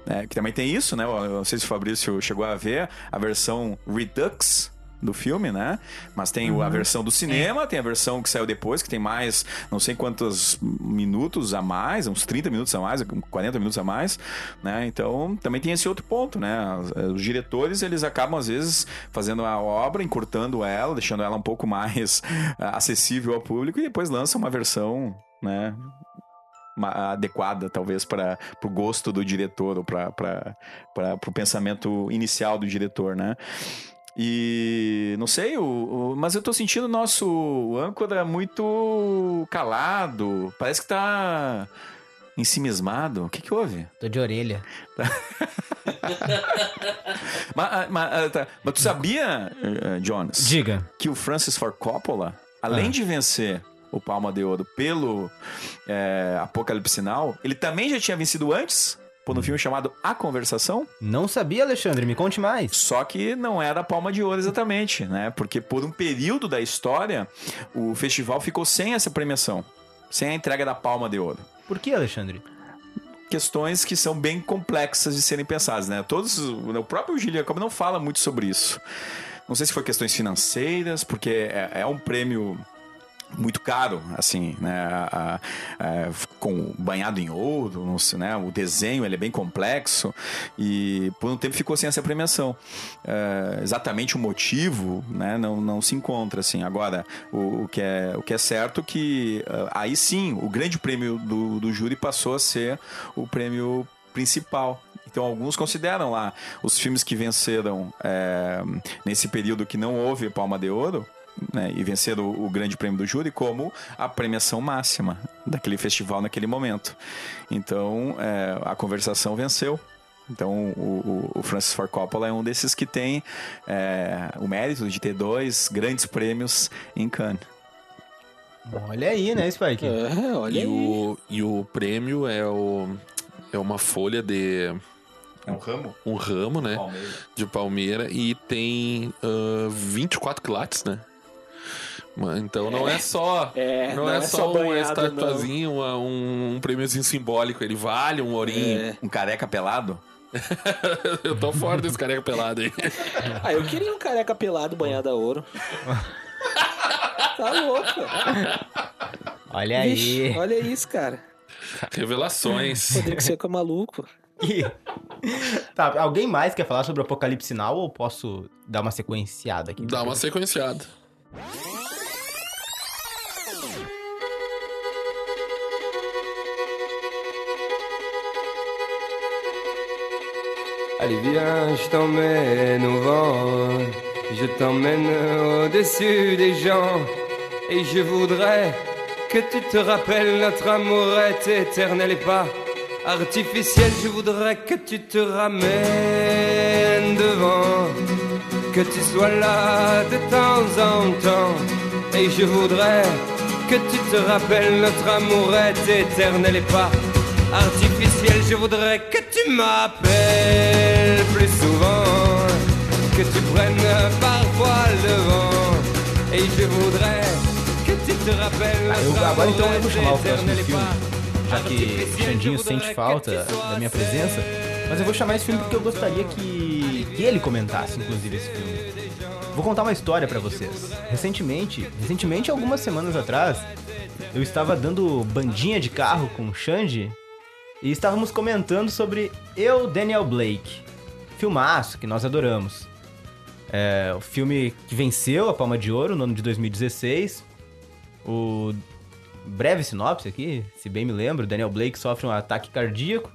né, que também tem isso, né? Eu não sei se o Fabrício chegou a ver a versão Redux do filme, né? Mas tem o- a versão do cinema, tem a versão que saiu depois, que tem mais, não sei quantos minutos a mais, uns 30 minutos a mais, 40 minutos a mais, né? Então, também tem esse outro ponto, né? Os, eh, os diretores, eles acabam, às vezes, fazendo a obra, encurtando ela, deixando ela um pouco mais ah, acessível ao público e depois lançam uma versão, né? Adequada, talvez, para o gosto do diretor ou para o pensamento inicial do diretor, né? E não sei, o, o- mas eu tô sentindo o nosso âncora muito calado. Parece que tá ensimismado. O que, que houve? Tô de orelha. Mas, ah, mas, ah, tá. Mas tu sabia, eh, Jonas, Diga. que o Francis Ford Coppola, além Ah. de vencer o Palma de Ouro pelo eh, Apocalipse Sinal, ele também já tinha vencido antes por um filme chamado A Conversação, Não sabia, Alexandre? Me conte mais. só que não era Palma de Ouro exatamente, né? Porque por um período da história, o festival ficou sem essa premiação, sem a entrega da Palma de Ouro. Por que, Alexandre? questões que são bem complexas de serem pensadas, né? Todos, o próprio Gilles Jacob não fala muito sobre isso. Não sei se foi questões financeiras, porque é, é um prêmio muito caro, assim, né? A- a- com banhado em ouro, não sei, né? O desenho ele é bem complexo e por um tempo ficou sem essa premiação. É, exatamente o motivo, né? Não, não se encontra, assim. Agora, o, o que é o que é certo que ah, aí sim o grande prêmio do, do júri passou a ser o prêmio principal. Então, alguns consideram lá os filmes que venceram é, nesse período que não houve Palma de Ouro, né, e venceram o, o grande prêmio do júri como a premiação máxima daquele festival naquele momento. Então, é, a conversação venceu. Então, o, o- o Francis Ford Coppola é um desses que tem é, o mérito de ter dois grandes prêmios em Cannes. Olha aí, né, Spike? É, olha E aí. o, e o prêmio é, o, é uma folha de. É um ramo? um ramo, né? De palmeira e tem ah, 24 quilates, né? Então não é só. É, não, é, só, uma estatuazinha, uma- um, um prêmiozinho simbólico. Ele vale um ourinho. É. Um careca pelado? Eu tô fora desse careca pelado aí. Ah, eu queria um careca pelado banhado a ouro. tá louco. Olha aí. Olha isso, cara. Revelações. Rodrigo Seco é maluco. tá, alguém mais quer falar sobre o Apocalipse Sinal ou posso dar uma sequenciada aqui? Dá uma sequenciada. Allez viens, je t'emmène au vent, je t'emmène au-dessus des gens, et je voudrais que tu te rappelles notre amour est éternel et pas artificiel, je voudrais que tu te ramènes devant, que tu sois là de temps en temps. Et je voudrais que tu te rappelles, notre amour est éternel et pas artificiel. Je voudrais que tu m'appelles que tu prennes parfois le vent. Et je voudrais que tu te rappelles, Ah, eu- agora então eu vou chamar o próximo filme, já que Xandinho sente falta da minha presença. Mas eu vou chamar esse filme porque eu gostaria que, que ele comentasse, inclusive, esse filme. Vou contar uma história pra vocês. Recentemente, recentemente, algumas semanas atrás, eu estava dando bandinha de carro com o Xande e estávamos comentando sobre Eu, Daniel Blake. Filmaço que nós adoramos. É, o filme que venceu a Palma de Ouro no ano de 2016. O breve sinopse aqui, se bem me lembro, Daniel Blake sofre um ataque cardíaco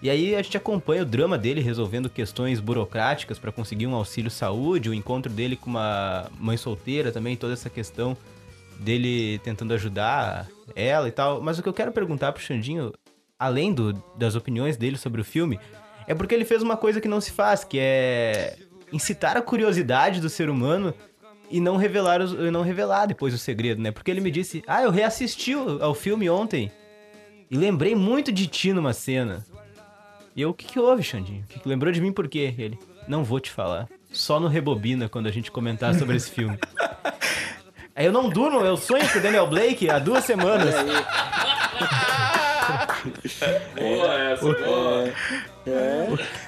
e aí a gente acompanha o drama dele resolvendo questões burocráticas para conseguir um auxílio saúde, o encontro dele com uma mãe solteira também, toda essa questão dele tentando ajudar ela e tal. Mas o que eu quero perguntar pro Xandinho, além do- das opiniões dele sobre o filme, é porque ele fez uma coisa que não se faz, que é incitar a curiosidade do ser humano e não revelar os- e não revelar depois o segredo, né? Porque ele me disse: "Ah, eu reassisti ao filme ontem e lembrei muito de ti numa cena". E eu, o que que houve, Xandinho? O que que lembrou de mim por quê? Ele: "Não vou te falar. Só no rebobina quando a gente comentar sobre esse filme". Aí eu não durmo, eu sonho com o Daniel Blake há duas semanas. Boa essa, boa.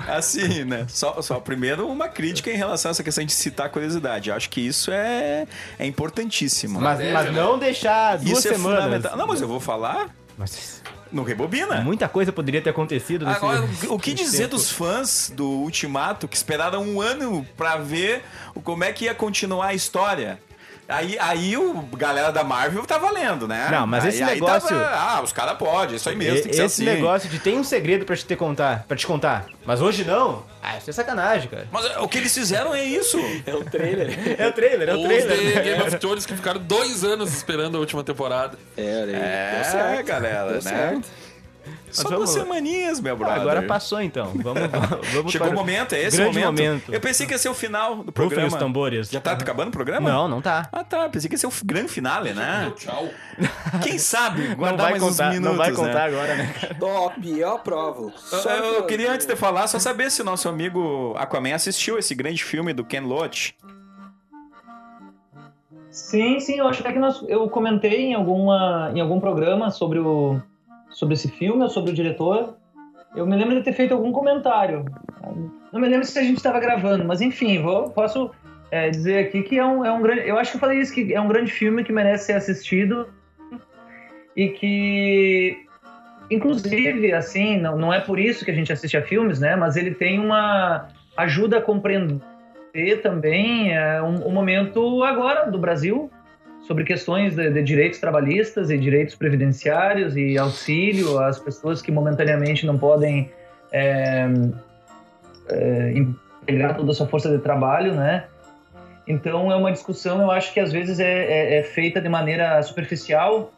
Assim, né? Só, só primeiro uma crítica em relação a essa questão de citar curiosidade. Eu acho que isso é, é importantíssimo. Mas, mas não deixar duas isso é semanas. fundamental. Não, mas eu vou falar Mas no Rebobina. muita coisa poderia ter acontecido nesse Agora, o que dizer tempo. dos fãs do Ultimato que esperaram um ano pra ver como é que ia continuar a história? Aí, aí o galera da Marvel tá valendo, né? Não, mas Aí- esse negócio- tava, ah, os caras podem, isso aí mesmo, tem que ser Esse assim. negócio de tem um segredo pra te ter contar, para te contar, mas hoje não. Ah, isso é sacanagem, cara. Mas o que eles fizeram é isso. É o trailer. É o trailer, é o os trailer. de né? Game of Thrones que ficaram dois anos esperando a última temporada. É, olha aí. É, Deu certo. galera, Deu né? certo. Só vamos- duas semaninhas, meu Ah, brother. Agora passou então. Vamos, vamos Chegou o momento, é esse grande momento. momento. Eu pensei que ia ser o final do Rufem programa. os tambores. Já tá acabando o programa? Não, não tá. Ah, tá. Pensei que ia ser o grande finale, né? Tchau. Quem sabe Não guardar vai mais contar, uns minutos, não vai né? contar agora, né? Ó, eu aprovo. Eu, Só eu- queria, antes de falar, só saber se o nosso amigo Aquaman assistiu esse grande filme do Ken Loach. Sim, sim, eu acho até que nós, eu comentei em, alguma, em algum programa sobre, o, sobre esse filme, ou sobre o diretor. Eu me lembro de ter feito algum comentário. Não me lembro se a gente estava gravando, mas enfim, vou, posso é, dizer aqui que é um, é um grande. Eu acho que eu falei isso, que é um grande filme que merece ser assistido e que, inclusive, assim, não, não é por isso que a gente assiste a filmes, né? Mas ele tem uma ajuda a compreender também é, um, um momento agora do Brasil sobre questões de, de direitos trabalhistas e direitos previdenciários e auxílio às pessoas que momentaneamente não podem é, é, integrar toda a sua força de trabalho, né? Então é uma discussão, eu acho que às vezes é, é- é feita de maneira superficial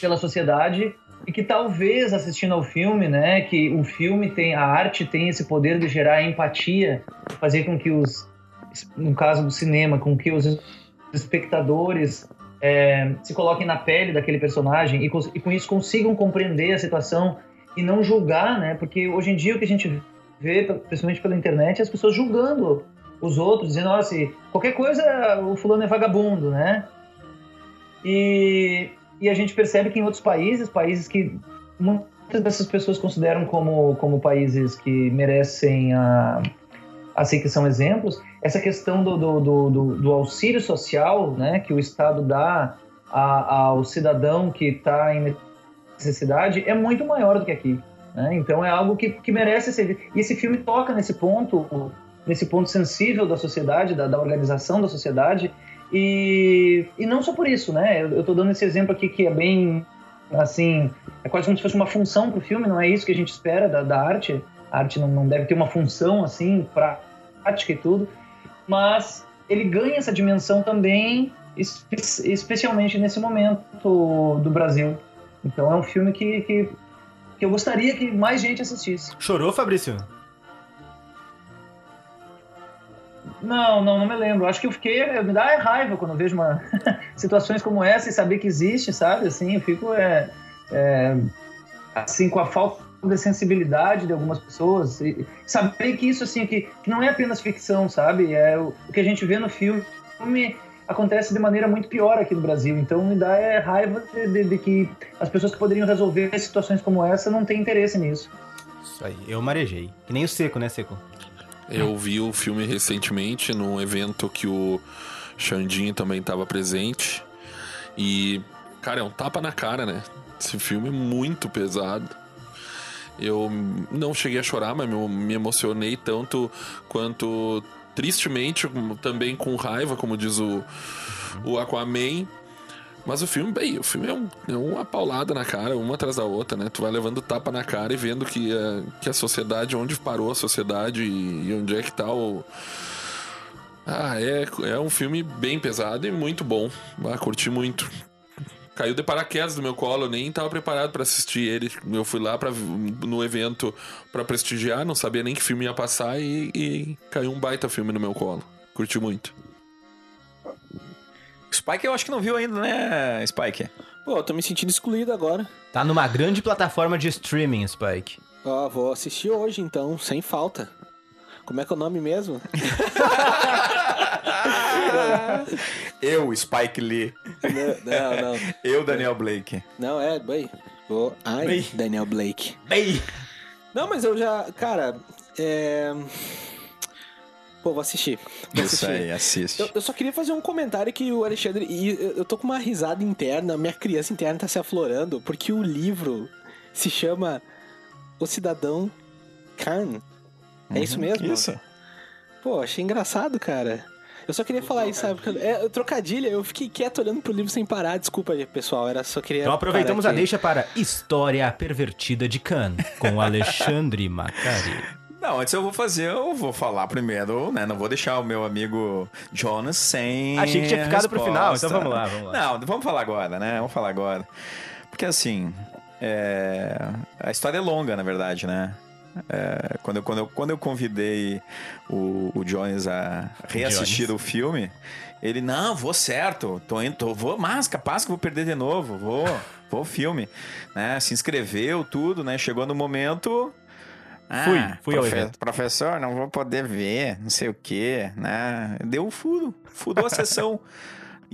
pela sociedade e que talvez assistindo ao filme, né, que o filme tem, a arte tem esse poder de gerar empatia, fazer com que os, no caso do cinema, com que os espectadores é, se coloquem na pele daquele personagem e, e com isso consigam compreender a situação e não julgar, né? Porque hoje em dia o que a gente vê, principalmente pela internet, é as pessoas julgando os outros, dizendo, se qualquer coisa o fulano é vagabundo, né? E, e a gente percebe que em outros países, países que muitas dessas pessoas consideram como, como países que merecem a, assim que são exemplos, essa questão do, do, do, do- auxílio social, né, que o Estado dá a- ao cidadão que está em necessidade é muito maior do que aqui. Né? Então é algo que, que merece ser. E esse filme toca nesse ponto, nesse ponto sensível da sociedade, da, da organização da sociedade. E, e não só por isso, né? Eu estou dando esse exemplo aqui que é bem assim, é quase como se fosse uma função para o filme. Não é isso que a gente espera da, da arte. A arte não, não deve ter uma função assim prática e tudo, mas ele ganha essa dimensão também, espe- especialmente nesse momento do Brasil. Então é um filme que, que, que eu gostaria que mais gente assistisse. Chorou, Fabrício? Não, não, não me lembro. Acho que eu fiquei. Me dá raiva quando eu vejo uma situações como essa e saber que existe, sabe? Assim, eu fico é, é, assim com a falta de sensibilidade de algumas pessoas. E saber que isso assim que, que não é apenas ficção, sabe? É o, o que a gente vê no filme acontece de maneira muito pior aqui no Brasil. Então me dá é, raiva de, de, de que as pessoas que poderiam resolver situações como essa não têm interesse nisso. Isso aí, eu marejei. Que nem o Seco, né, Seco? Eu vi o filme recentemente num evento que o Xandinho também estava presente. E, cara, é um tapa na cara, né? Esse filme é muito pesado. Eu não cheguei a chorar, mas me- emocionei tanto quanto tristemente, também com raiva, como diz o, o Aquaman. Mas o filme, bem, o filme é, um- é uma paulada na cara, uma atrás da outra, né? Tu vai levando tapa na cara e vendo que, a- que a sociedade, onde parou a sociedade e, e onde é que tá o. Ah, é, é um filme bem pesado e muito bom. Ah, curti muito. Caiu de paraquedas do meu colo, eu nem tava preparado pra assistir ele. Eu fui lá pra, no evento pra prestigiar, não sabia nem que filme ia passar e, e caiu um baita filme no meu colo. Curti muito. Spike eu acho que não viu ainda, né, Spike? Pô, eu tô me sentindo excluído agora. Tá numa grande plataforma de streaming, Spike. Ó, vou assistir hoje então, sem falta. Como é que é o nome mesmo? Eu, Spike Lee. não, não. Eu, Daniel Blake. Não, é, bem. Vou... Ai, Bem. Daniel Blake. Bem! Não, mas eu já. Cara, é. Pô, vou assistir. Vou Isso assistir. aí, assiste. Eu, eu só queria fazer um comentário que o Alexandre. E eu eu tô com uma risada interna, minha criança interna tá se aflorando, porque o livro se chama O Cidadão Khan. É isso mesmo? Uhum. Isso. Pô, achei engraçado, cara. Eu só queria falar isso, sabe? Porque, é, trocadilha, eu fiquei quieto olhando pro livro sem parar. Desculpa, pessoal, era só queria. Então aproveitamos parar a aqui. deixa para História Pervertida de Khan, com Alexandre Macari. Não, antes eu vou fazer, eu vou falar primeiro, né? Não vou deixar o meu amigo Jonas sem. Achei que tinha ficado pro final, resposta. então vamos lá, vamos lá. Não, vamos falar agora, né? Vamos falar agora. Porque assim, é, a história é longa, na verdade, né? É, quando, eu, quando, eu, quando eu convidei o, o Jones a reassistir Jones. o filme, ele, não, vou certo, tô indo, tô, vou, mas capaz que vou perder de novo, vou, vou ao filme, né? Se inscreveu, tudo, né? Chegou no momento, ah, Fui, fui ao profe- evento. Professor, não vou poder ver, não sei o quê, né? Deu um furo, fudou a sessão.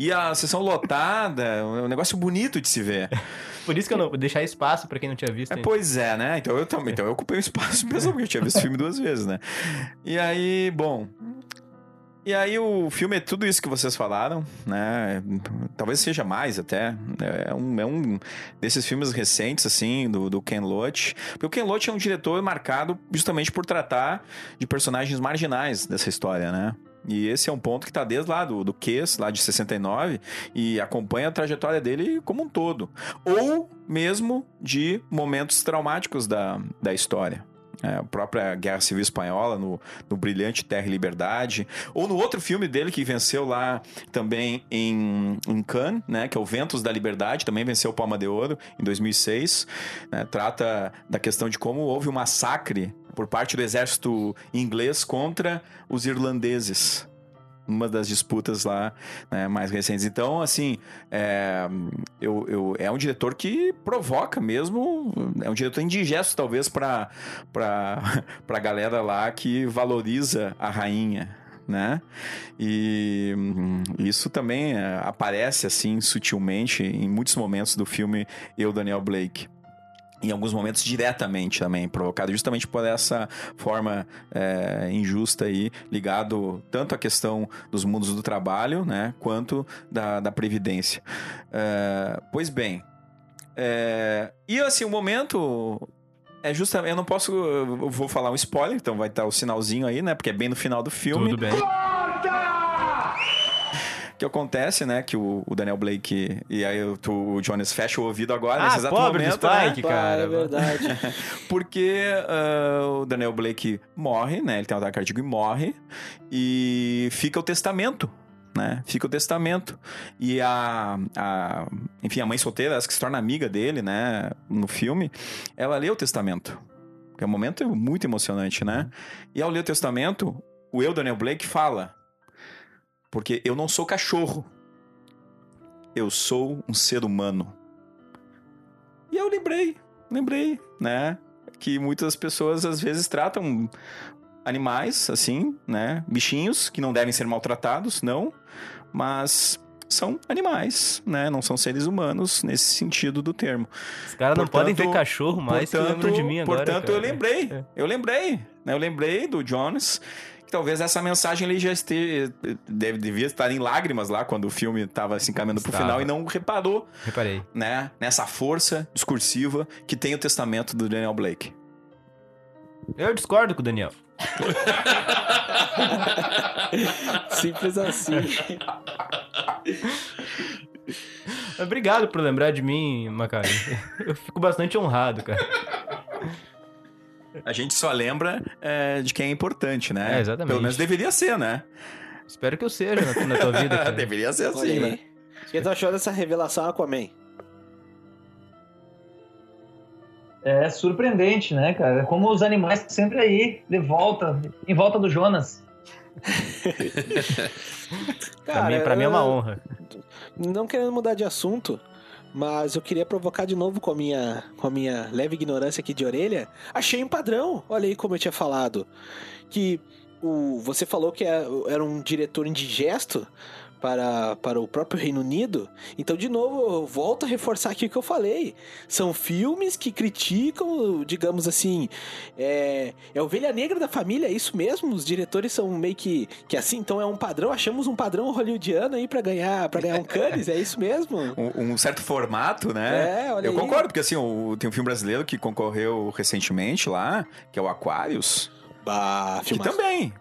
E a sessão lotada, um negócio bonito de se ver. Por isso que eu não vou deixar espaço pra quem não tinha visto. É, pois é, né? Então eu também. Então eu ocupei o espaço mesmo, porque eu tinha visto o filme duas vezes, né? E aí, bom. E aí o filme é tudo isso que vocês falaram, né? Talvez seja mais até. É um, é um desses filmes recentes, assim, do, do Ken Loach. Porque o Ken Loach é um diretor marcado justamente por tratar de personagens marginais dessa história, né? E esse é um ponto que tá desde lá do, do Kiss, lá de 69, e acompanha a trajetória dele como um todo. Ou mesmo de momentos traumáticos da, da história. É, a própria Guerra Civil Espanhola, no, no brilhante Terra e Liberdade. Ou no outro filme dele que venceu lá também em, em Cannes, né, que é o Ventos da Liberdade, também venceu o Palma de Ouro em 2006. né, trata da questão de como houve um massacre por parte do exército inglês contra os irlandeses. Uma das disputas lá né, mais recentes. Então, assim, é, eu, eu- é um diretor que provoca mesmo. É um diretor indigesto, talvez, para a galera lá que valoriza a rainha. Né? E hum, isso também é, aparece assim sutilmente em muitos momentos do filme Eu, Daniel Blake em alguns momentos diretamente também, provocado justamente por essa forma é, injusta aí, ligado tanto à questão dos mundos do trabalho, né, quanto da, da previdência. É, pois bem, é, e assim, o momento é justamente, eu não posso, eu vou falar um spoiler, então vai estar o sinalzinho aí, né, porque é bem no final do filme. Tudo bem. Que acontece, né? Que o, o Daniel Blake e aí o, o Jonas fecha o ouvido agora Ah, nesse exato pobre do momento, Spike, né? cara. é verdade. Porque ah, o Daniel Blake morre, né? Ele tem um ataque cardíaco e morre. E fica o testamento, né? Fica o testamento. E a, a enfim, a mãe solteira, essa que se torna amiga dele, né, no filme, ela lê o testamento. Que é um momento muito emocionante, né? E ao ler o testamento, o eu, Daniel Blake, fala: Porque eu não sou cachorro. Eu sou um ser humano. E eu lembrei, lembrei, né? Que muitas pessoas às vezes tratam animais, assim, né? Bichinhos que não devem ser maltratados, não. Mas são animais, né? Não são seres humanos nesse sentido do termo. Os caras não Portanto- podem ver cachorro mais, que lembram de mim agora. Portanto, eu cara. lembrei. É. Eu lembrei. Né? Eu lembrei do Jones. Que talvez essa mensagem ele já esteja. Deve, devia estar em lágrimas lá quando o filme estava se encaminhando pro Estava. final e não reparou, Reparei. né? Nessa força discursiva que tem o testamento do Daniel Blake. Eu discordo com o Daniel. Simples assim. Obrigado por lembrar de mim, Macari. Eu fico bastante honrado, cara. A gente só lembra é, de quem é importante, né? É, exatamente. Pelo menos deveria ser, né? Espero que eu seja na, na tua vida, cara. deveria ser assim, aí. né? O que tu achou dessa revelação Aquaman? É surpreendente, né, cara? Como os animais sempre aí, de volta, em volta do Jonas. pra, mim, pra mim é uma honra. Não querendo mudar de assunto, mas eu queria provocar de novo com a minha, com a minha leve ignorância aqui de orelha. Achei um padrão, olha aí como eu tinha falado. Que o, você falou que é- era um diretor indigesto para, para o próprio Reino Unido. Então, de novo, eu volto a reforçar aqui o que eu falei. São filmes que criticam, digamos assim, é, é ovelha negra da família, é isso mesmo? Os diretores são meio que, que assim, então é um padrão, achamos um padrão hollywoodiano aí pra ganhar, pra ganhar um Cannes, é isso mesmo? Um, um certo formato, né? É, olha Eu aí. concordo, porque assim, o- tem um filme brasileiro que concorreu recentemente lá, que é o Aquarius, Bah, que filmaço. também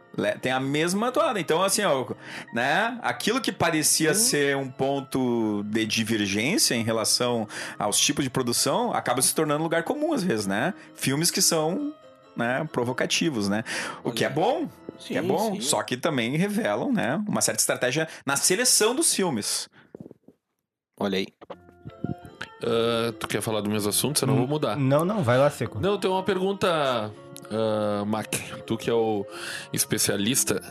tem a mesma toada. Então, assim, ó, né? Aquilo que parecia ser um ponto de divergência em relação aos tipos de produção acaba se tornando lugar comum às vezes, né? Filmes que são né, provocativos, né? O que é bom, Sim, que é bom, sim. só que também revelam, né, uma certa estratégia na seleção dos filmes. Olha aí. Ah, tu quer falar dos meus assuntos? Eu não vou mudar. Não, não, vai lá, Seco. Não, tenho uma pergunta, ah, Mac. Tu que é o especialista.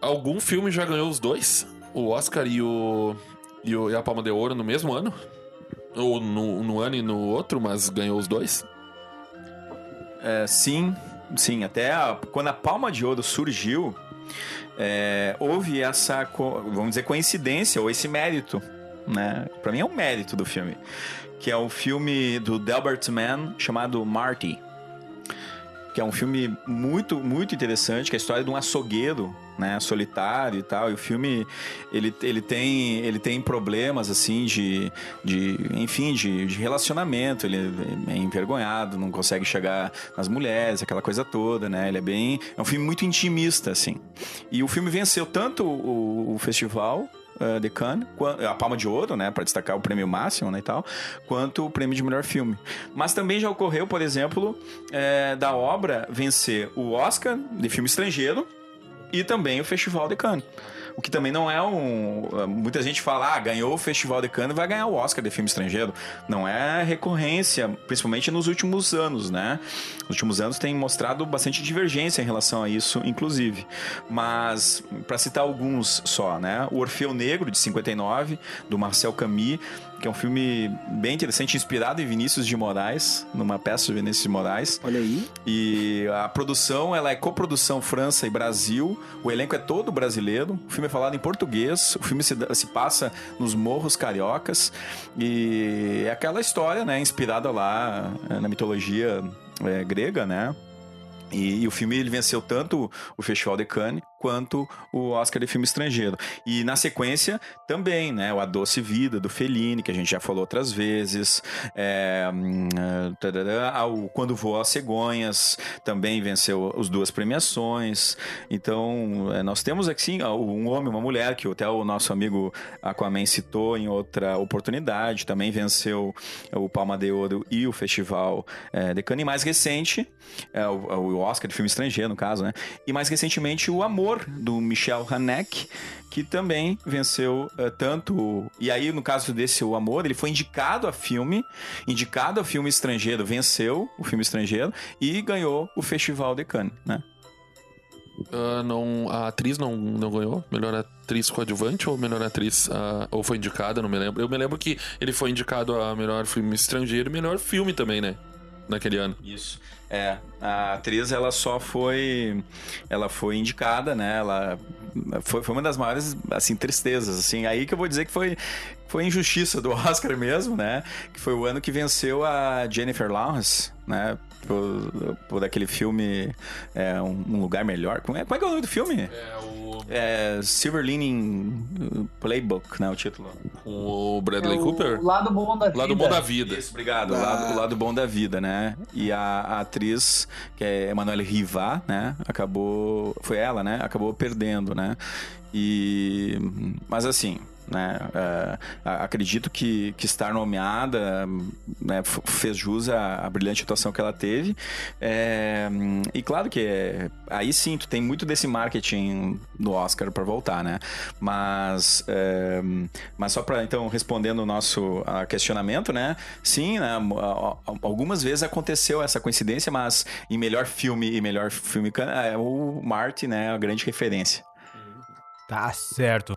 Algum filme já ganhou os dois? O Oscar e, o, e, o- e a Palma de Ouro no mesmo ano? Ou no, no ano e no outro, mas ganhou os dois? É, sim, sim. Até a- quando a Palma de Ouro surgiu, é, houve essa, vamos dizer, coincidência ou esse mérito, né? Pra mim é um mérito do filme, que é o filme do Delbert Mann chamado Marty, que é um filme muito, muito interessante, que é a história de um açougueiro, né, solitário e tal. E o filme ele, ele tem ele tem problemas assim de, de enfim de, de relacionamento. Ele é envergonhado, não consegue chegar nas mulheres, aquela coisa toda, né? Ele é bem é um filme muito intimista assim. E o filme venceu tanto o, o festival eh, de Cannes, a Palma de Ouro, né, para destacar o prêmio máximo, né, e tal, quanto o prêmio de melhor filme. Mas também já ocorreu, por exemplo, eh, da obra vencer o Oscar de filme estrangeiro e também o Festival de Cannes. O que também não é um. Muita gente fala, ah, ganhou o Festival de Cannes vai ganhar o Oscar de filme estrangeiro. Não é recorrência, principalmente nos últimos anos, né? Os últimos anos têm mostrado bastante divergência em relação a isso, inclusive. Mas, para citar alguns só, né? O Orfeu Negro, de 59, do Marcel Camus, que é um filme bem interessante, inspirado em Vinícius de Moraes, numa peça de Vinícius de Moraes. Olha aí. E a produção, ela é coprodução França e Brasil. O elenco é todo brasileiro. O filme é falado em português. O filme se, se passa nos morros cariocas. E é aquela história, né? Inspirada lá eh, na mitologia eh, grega, né? E, e o filme ele venceu tanto o Festival de Cannes quanto o Oscar de filme estrangeiro. E na sequência também, né? O A Doce Vida do Fellini, que a gente já falou outras vezes. É, hum, tarará, ah, o Quando Voa as Cegonhas também venceu as duas premiações. Então é, nós temos aqui ah, um homem uma mulher que até o nosso amigo Aquaman citou em outra oportunidade. Também venceu o Palma de Ouro e o Festival é, de Cannes. E mais recente, é, o, o Oscar de filme estrangeiro, no caso, né? E mais recentemente o Amor do Michel Haneke, que também venceu eh, tanto. E aí, no caso desse O Amor, ele foi indicado a filme, indicado a filme estrangeiro, venceu o filme estrangeiro e ganhou o Festival de Cannes, né? Ah, não, a atriz não, não ganhou? Melhor atriz coadjuvante ou melhor atriz. ah, ou foi indicada, não me lembro. Eu me lembro que ele foi indicado a melhor filme estrangeiro e melhor filme também, né? Naquele ano. Isso. É, a atriz ela só foi ela foi indicada, né? Ela foi, foi uma das maiores assim tristezas, assim. Aí que eu vou dizer que foi foi injustiça do Oscar mesmo, né? Que foi o ano que venceu a Jennifer Lawrence, né? Por, por aquele filme é, um, Um Lugar Melhor. Como é, como é que é o nome do filme? É o. É Silver Lining Playbook, né? O título. O Bradley É o Cooper? lado bom da vida. Lado bom da vida. Isso, obrigado. O, lado, o lado bom da vida, né? E a, a atriz, que é Emanuele Rivat, né? Acabou. Foi ela, né? Acabou perdendo, né? E. Mas assim. Né? a- acredito que, que estar nomeada né, fez jus à, à brilhante atuação que ela teve. É, e claro que aí sim, tu tem muito desse marketing no Oscar para voltar, né? Mas, é, mas só para então respondendo o nosso ah, questionamento, né? Sim, né, a- a- algumas vezes aconteceu essa coincidência, mas em melhor filme e melhor filme é o Marty, né? A grande referência. Tá certo.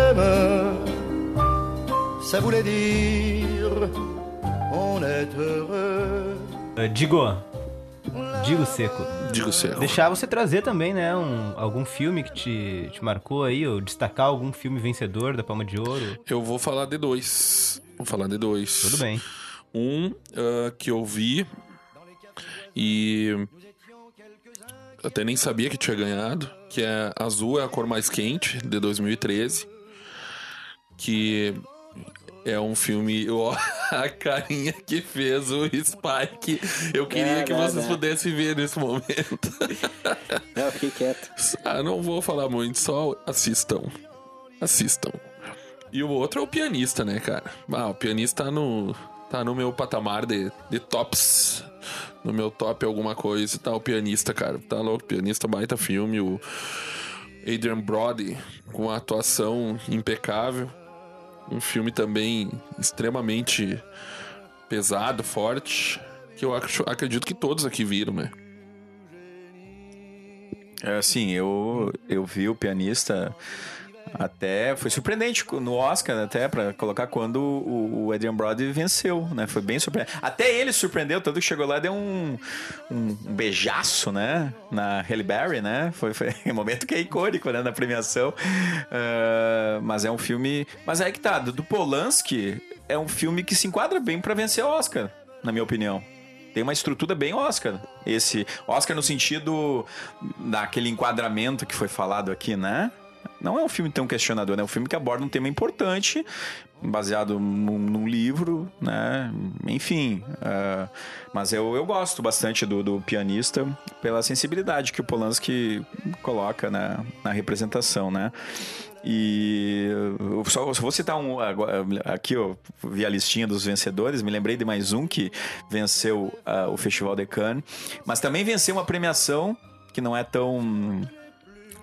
ça voulait dire on est heureux. Ah, Digo, digo seco. Digo seco. Deixar você trazer também, né, um, algum filme que te, te marcou aí, ou destacar algum filme vencedor da Palma de Ouro. Eu vou falar de dois. Vou falar de dois. Tudo bem. Um ah, que eu vi e até nem sabia que tinha ganhado, que é Azul é a cor mais quente de 2013, que é um filme, ó, a carinha que fez o Spike. Eu queria É, que né, vocês né. pudessem ver nesse momento. Não, eu fiquei quieto. Ah, não vou falar muito, só assistam. Assistam. E o outro é o pianista, né, cara? Ah, o pianista tá no, tá no meu patamar de, de tops. No meu top alguma coisa. Tá o pianista, cara. Tá louco. Pianista, baita filme. O Adrian Brody com uma atuação impecável. Um filme também extremamente pesado, forte. Que eu acredito que todos aqui viram, né? É, assim, eu, eu vi o pianista até. Foi surpreendente no Oscar, até, pra colocar quando o, o Adrian Brody venceu, né? Foi bem surpreendente. Até ele surpreendeu, tanto que chegou lá e deu um, um, um beijaço, né? Na Halle Berry, né? Foi, foi um momento que é icônico, né? Na premiação. Ah, mas é um filme. Mas aí que tá, do, Polanski, é um filme que se enquadra bem pra vencer o Oscar, na minha opinião tem uma estrutura bem Oscar. Esse Oscar no sentido daquele enquadramento que foi falado aqui, né? Não é um filme tão questionador, é um filme que aborda um tema importante, baseado num, num livro, né? Enfim, ah, mas eu, eu gosto bastante do, do pianista pela sensibilidade que o Polanski coloca na, na representação, né? E eu só, só vou citar um aqui, ó, vi a listinha dos vencedores, me lembrei de mais um que venceu ah, o Festival de Cannes, mas também venceu uma premiação que não é tão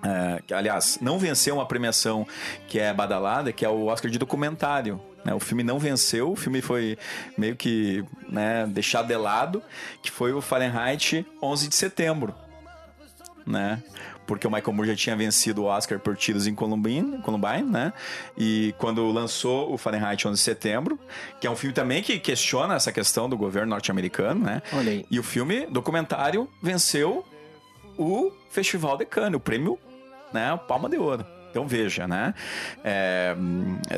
é, que, aliás, não venceu uma premiação que é badalada, que é o Oscar de documentário. né? O filme não venceu, o filme foi meio que né, deixado de lado, que foi o Fahrenheit 11 de setembro. Né? Porque o Michael Moore já tinha vencido o Oscar por tiros em Columbine, Columbine, né? E quando lançou o Fahrenheit 11 de setembro, que é um filme também que questiona essa questão do governo norte-americano, né? Olha aí. E o filme, documentário, venceu o Festival de Cannes, o prêmio, né, o Palma de Ouro. Então veja, né? É,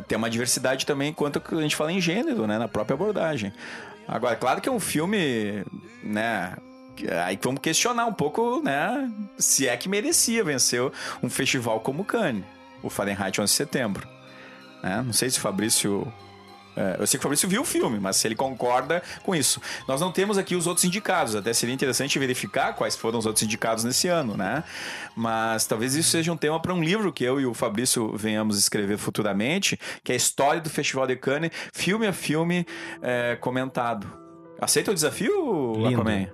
tem uma diversidade também quanto a gente fala em gênero, né? Na própria abordagem. Agora, claro que é um filme, né? Aí vamos questionar um pouco, né? Se é que merecia vencer um festival como Cannes, o Fahrenheit 11 de setembro. Né? Não sei se o Fabrício eu sei que o Fabrício viu o filme, mas se ele concorda com isso. Nós não temos aqui os outros indicados, até seria interessante verificar quais foram os outros indicados nesse ano, né? Mas talvez isso seja um tema para um livro que eu e o Fabrício venhamos escrever futuramente, que é a história do Festival de Cannes, filme a filme é, comentado. Aceita o desafio, Lindo. Aquaman?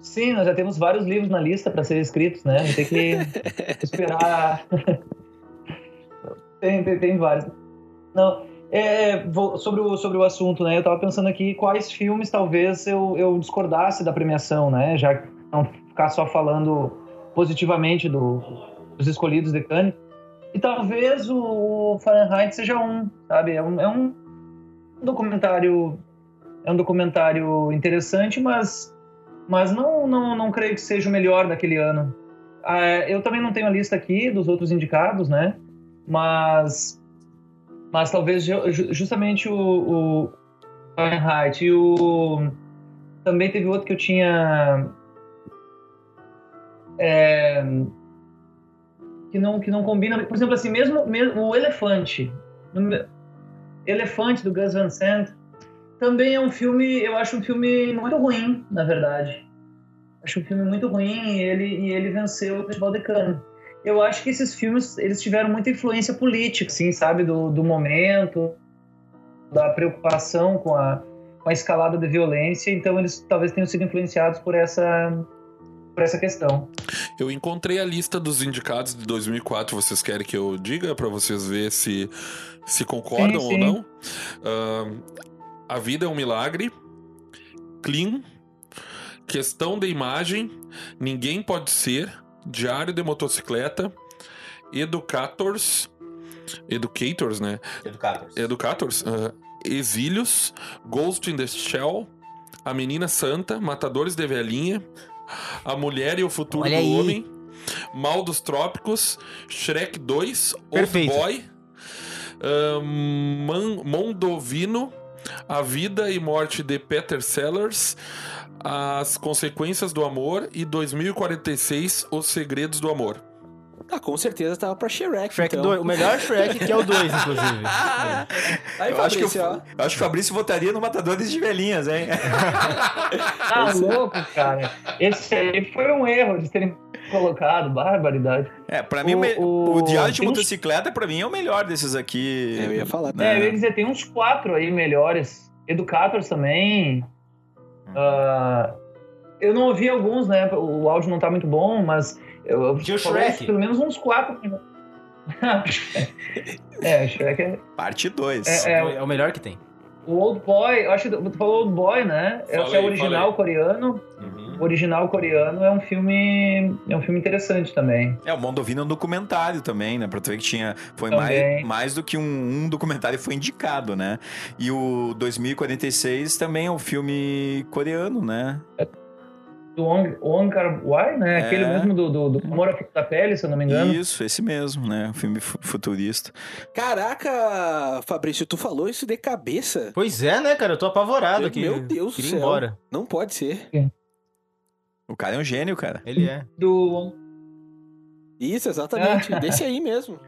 Sim, nós já temos vários livros na lista para serem escritos, né? Tem que esperar. tem, tem, tem vários. Não, é, vou- sobre, o, sobre o assunto, né? Eu tava pensando aqui quais filmes talvez eu, eu discordasse da premiação, né? Já não ficar só falando positivamente do- dos escolhidos de Cannes. E talvez o Fahrenheit seja um, sabe? É um, é um documentário é um documentário interessante, mas mas não, não, não creio que seja o melhor daquele ano. Ah, eu também não tenho a lista aqui dos outros indicados, né? Mas, mas talvez ju- ju- justamente o, o Fahrenheit e o também teve outro que eu tinha é, que não que não combina. Por exemplo, assim, mesmo, mesmo o Elefante, Elefante do Gus Van Sant também é um filme, eu acho um filme muito ruim, na verdade. Acho um filme muito ruim e ele, e ele venceu o Festival de Cannes. Eu acho que esses filmes, eles tiveram muita influência política, assim, sabe? Do, do momento, da preocupação com a, com a escalada de violência. Então eles talvez tenham sido influenciados por essa, por essa questão. Eu encontrei a lista dos indicados de 2004. Vocês querem que eu diga para vocês ver se se concordam Sim, ou sim. não? Ahn, a vida é um milagre. Clean. Questão de imagem. Ninguém pode ser. Diário de motocicleta. Educators. Educators, né? Educadores. Educators, ah, Exílios, Ghost in the Shell, A Menina Santa, Matadores de Velhinha, A Mulher e o Futuro Olha do aí. Homem, Mal dos Trópicos, Shrek 2, Old Perfeito. Boy, ah, Man- Mondovino, A Vida e Morte de Peter Sellers, As Consequências do Amor e 2046, Os Segredos do Amor. Ah, com certeza tava pra Shrek, Shrek então. 2, o melhor Shrek, que é o 2, inclusive. Aí, Eu acho, que o, Fabrício, ó. eu acho que o Fabrício votaria no Matadores de Velhinhas, hein? Tá louco, cara. Esse aí foi um erro de terem colocado, barbaridade. É, pra mim, o, O- o- Diário de uns- Motocicleta, pra mim, é o melhor desses aqui. Eu ia falar. É, eu ia dizer, tem uns quatro aí melhores. Educators também. Ah, eu não ouvi alguns, né? O áudio não tá muito bom, mas eu, eu falei Shrek. pelo menos uns quatro. é, o Shrek é. Parte 2. É, é, É o melhor que tem. o Old Boy, eu acho que tu falou Old Boy, né? Esse é Falei, o original falei. coreano. O original coreano é um filme. É um filme interessante também. É, o Mondovino é um documentário também, né? Pra tu ver que tinha. Foi Também. mais, mais do que um, um documentário foi indicado, né? E o 2046 também é um filme coreano, né? Do Wong, Wong Kar Wai, né? É. Aquele mesmo do, do, do Amor à Flor da Pele, se eu não me engano. Isso, esse mesmo, né? Um filme fu- futurista. Caraca, Fabrício, tu falou isso de cabeça? Pois é, né, cara? Eu tô apavorado Meu aqui. Deus do céu. embora. Não pode ser. O cara é um gênio, cara. Ele é. Do Isso, exatamente. Desse aí mesmo.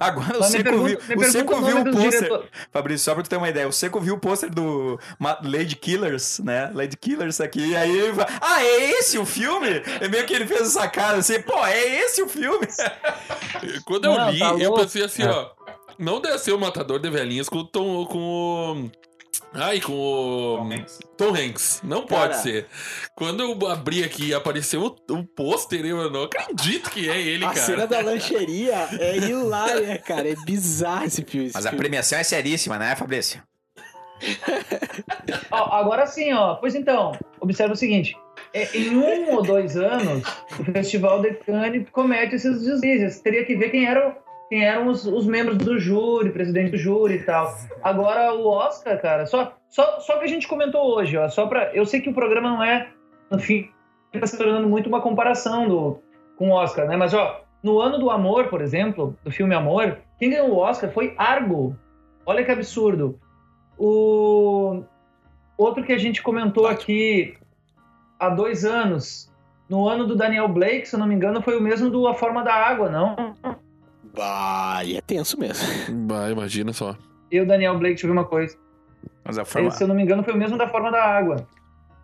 Agora o Mas Seco pergunta- viu, o Seco o viu o pôster. diretor- Fabrício, só pra tu ter uma ideia, o Seco viu o pôster do Lady Killers, né? Lady Killers aqui, e aí ele vai, ah, é esse o filme? É meio que ele fez essa cara assim, pô, é esse o filme? Quando eu Não, li, tá eu pensei assim, ó. Não deve ser o Matador de Velhinhas com o Tom. Com o. Ai, com o. Tom Hanks. Não pode Cara. ser. Quando eu abri aqui e apareceu o, o pôster, eu não acredito que é ele, A cara. cena da lancheria é hilária, cara. É bizarro esse filme. esse Mas a premiação é seríssima, né, Fabrício? Ó, agora sim, ó. Pois então, observa o seguinte. é, em um ou dois anos, o Festival de Cannes comete esses deslizes. Teria que ver quem eram, quem eram os, os membros do júri, presidente do júri e tal. Agora, o Oscar, cara, só, só, só que a gente comentou hoje, ó. Só pra, eu sei que o programa não é, fim fica se tornando muito uma comparação do, com o Oscar, né? Mas, ó, no ano do Amor, por exemplo, do filme Amor, quem ganhou o Oscar foi Argo. Olha que absurdo. O outro que a gente comentou aqui há dois anos, no ano do Daniel Blake, se eu não me engano, foi o mesmo do A Forma da Água, não? Bah, e é tenso mesmo. Bah, imagina só. Eu, Daniel Blake, deixa eu ver uma coisa. Mas a forma... Esse, se eu não me engano, foi o mesmo da Forma da Água.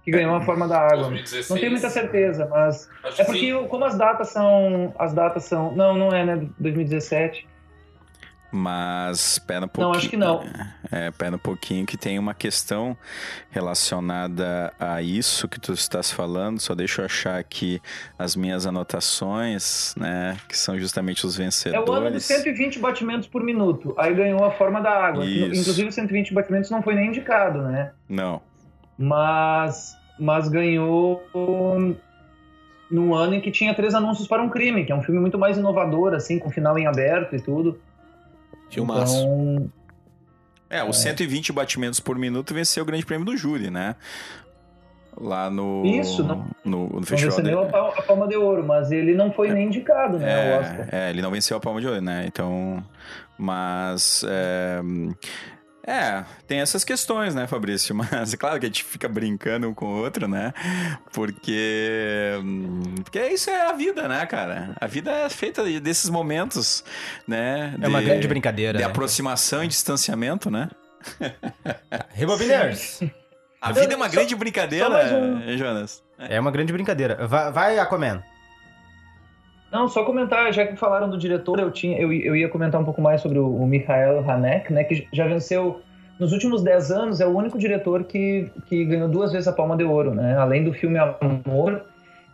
Que ganhou a Forma da Água. 2016. Não tenho muita certeza, mas Acho é que porque sim. como as datas são, as datas são, não, não é, né, 2017. Mas pera um pouquinho. Não, acho que não. É, pera um pouquinho que tem uma questão relacionada a isso que tu estás falando. Só deixa eu achar aqui as minhas anotações, né? Que são justamente os É vencedores. o ano dos 120 batimentos por minuto. Aí ganhou a Forma da Água. Isso. Inclusive, 120 batimentos não foi nem indicado, né? Não. Mas, mas ganhou no ano em que tinha três anúncios para um crime, que é um filme muito mais inovador, assim, com final em aberto e tudo. Filmaço. Então, É, os 120 batimentos por minuto venceu o grande prêmio do júri, né? Lá no. Isso, não- No, no não festival. venceu de- a, a Palma de Ouro, mas ele não foi nem indicado, né. É, é, ele não venceu a palma de ouro, né? Então. Mas. É, é, tem essas questões, né, Fabrício? Mas é claro que a gente fica brincando um com o outro, né? Porque. Porque isso é a vida, né, cara? A vida é feita de- desses momentos, né? É uma de- grande brincadeira. De né? aproximação e distanciamento, né? Rebobiners. A vida é uma grande só brincadeira, um. Jonas. É uma grande brincadeira. Vai, vai Aquaman. Não, só comentar, já que falaram do diretor, eu, tinha, eu, eu ia comentar um pouco mais sobre o, o Mikhail Hanek, né, que já venceu, nos últimos 10 anos, é o único diretor que, que ganhou duas vezes a Palma de Ouro, né? Além do filme Amor,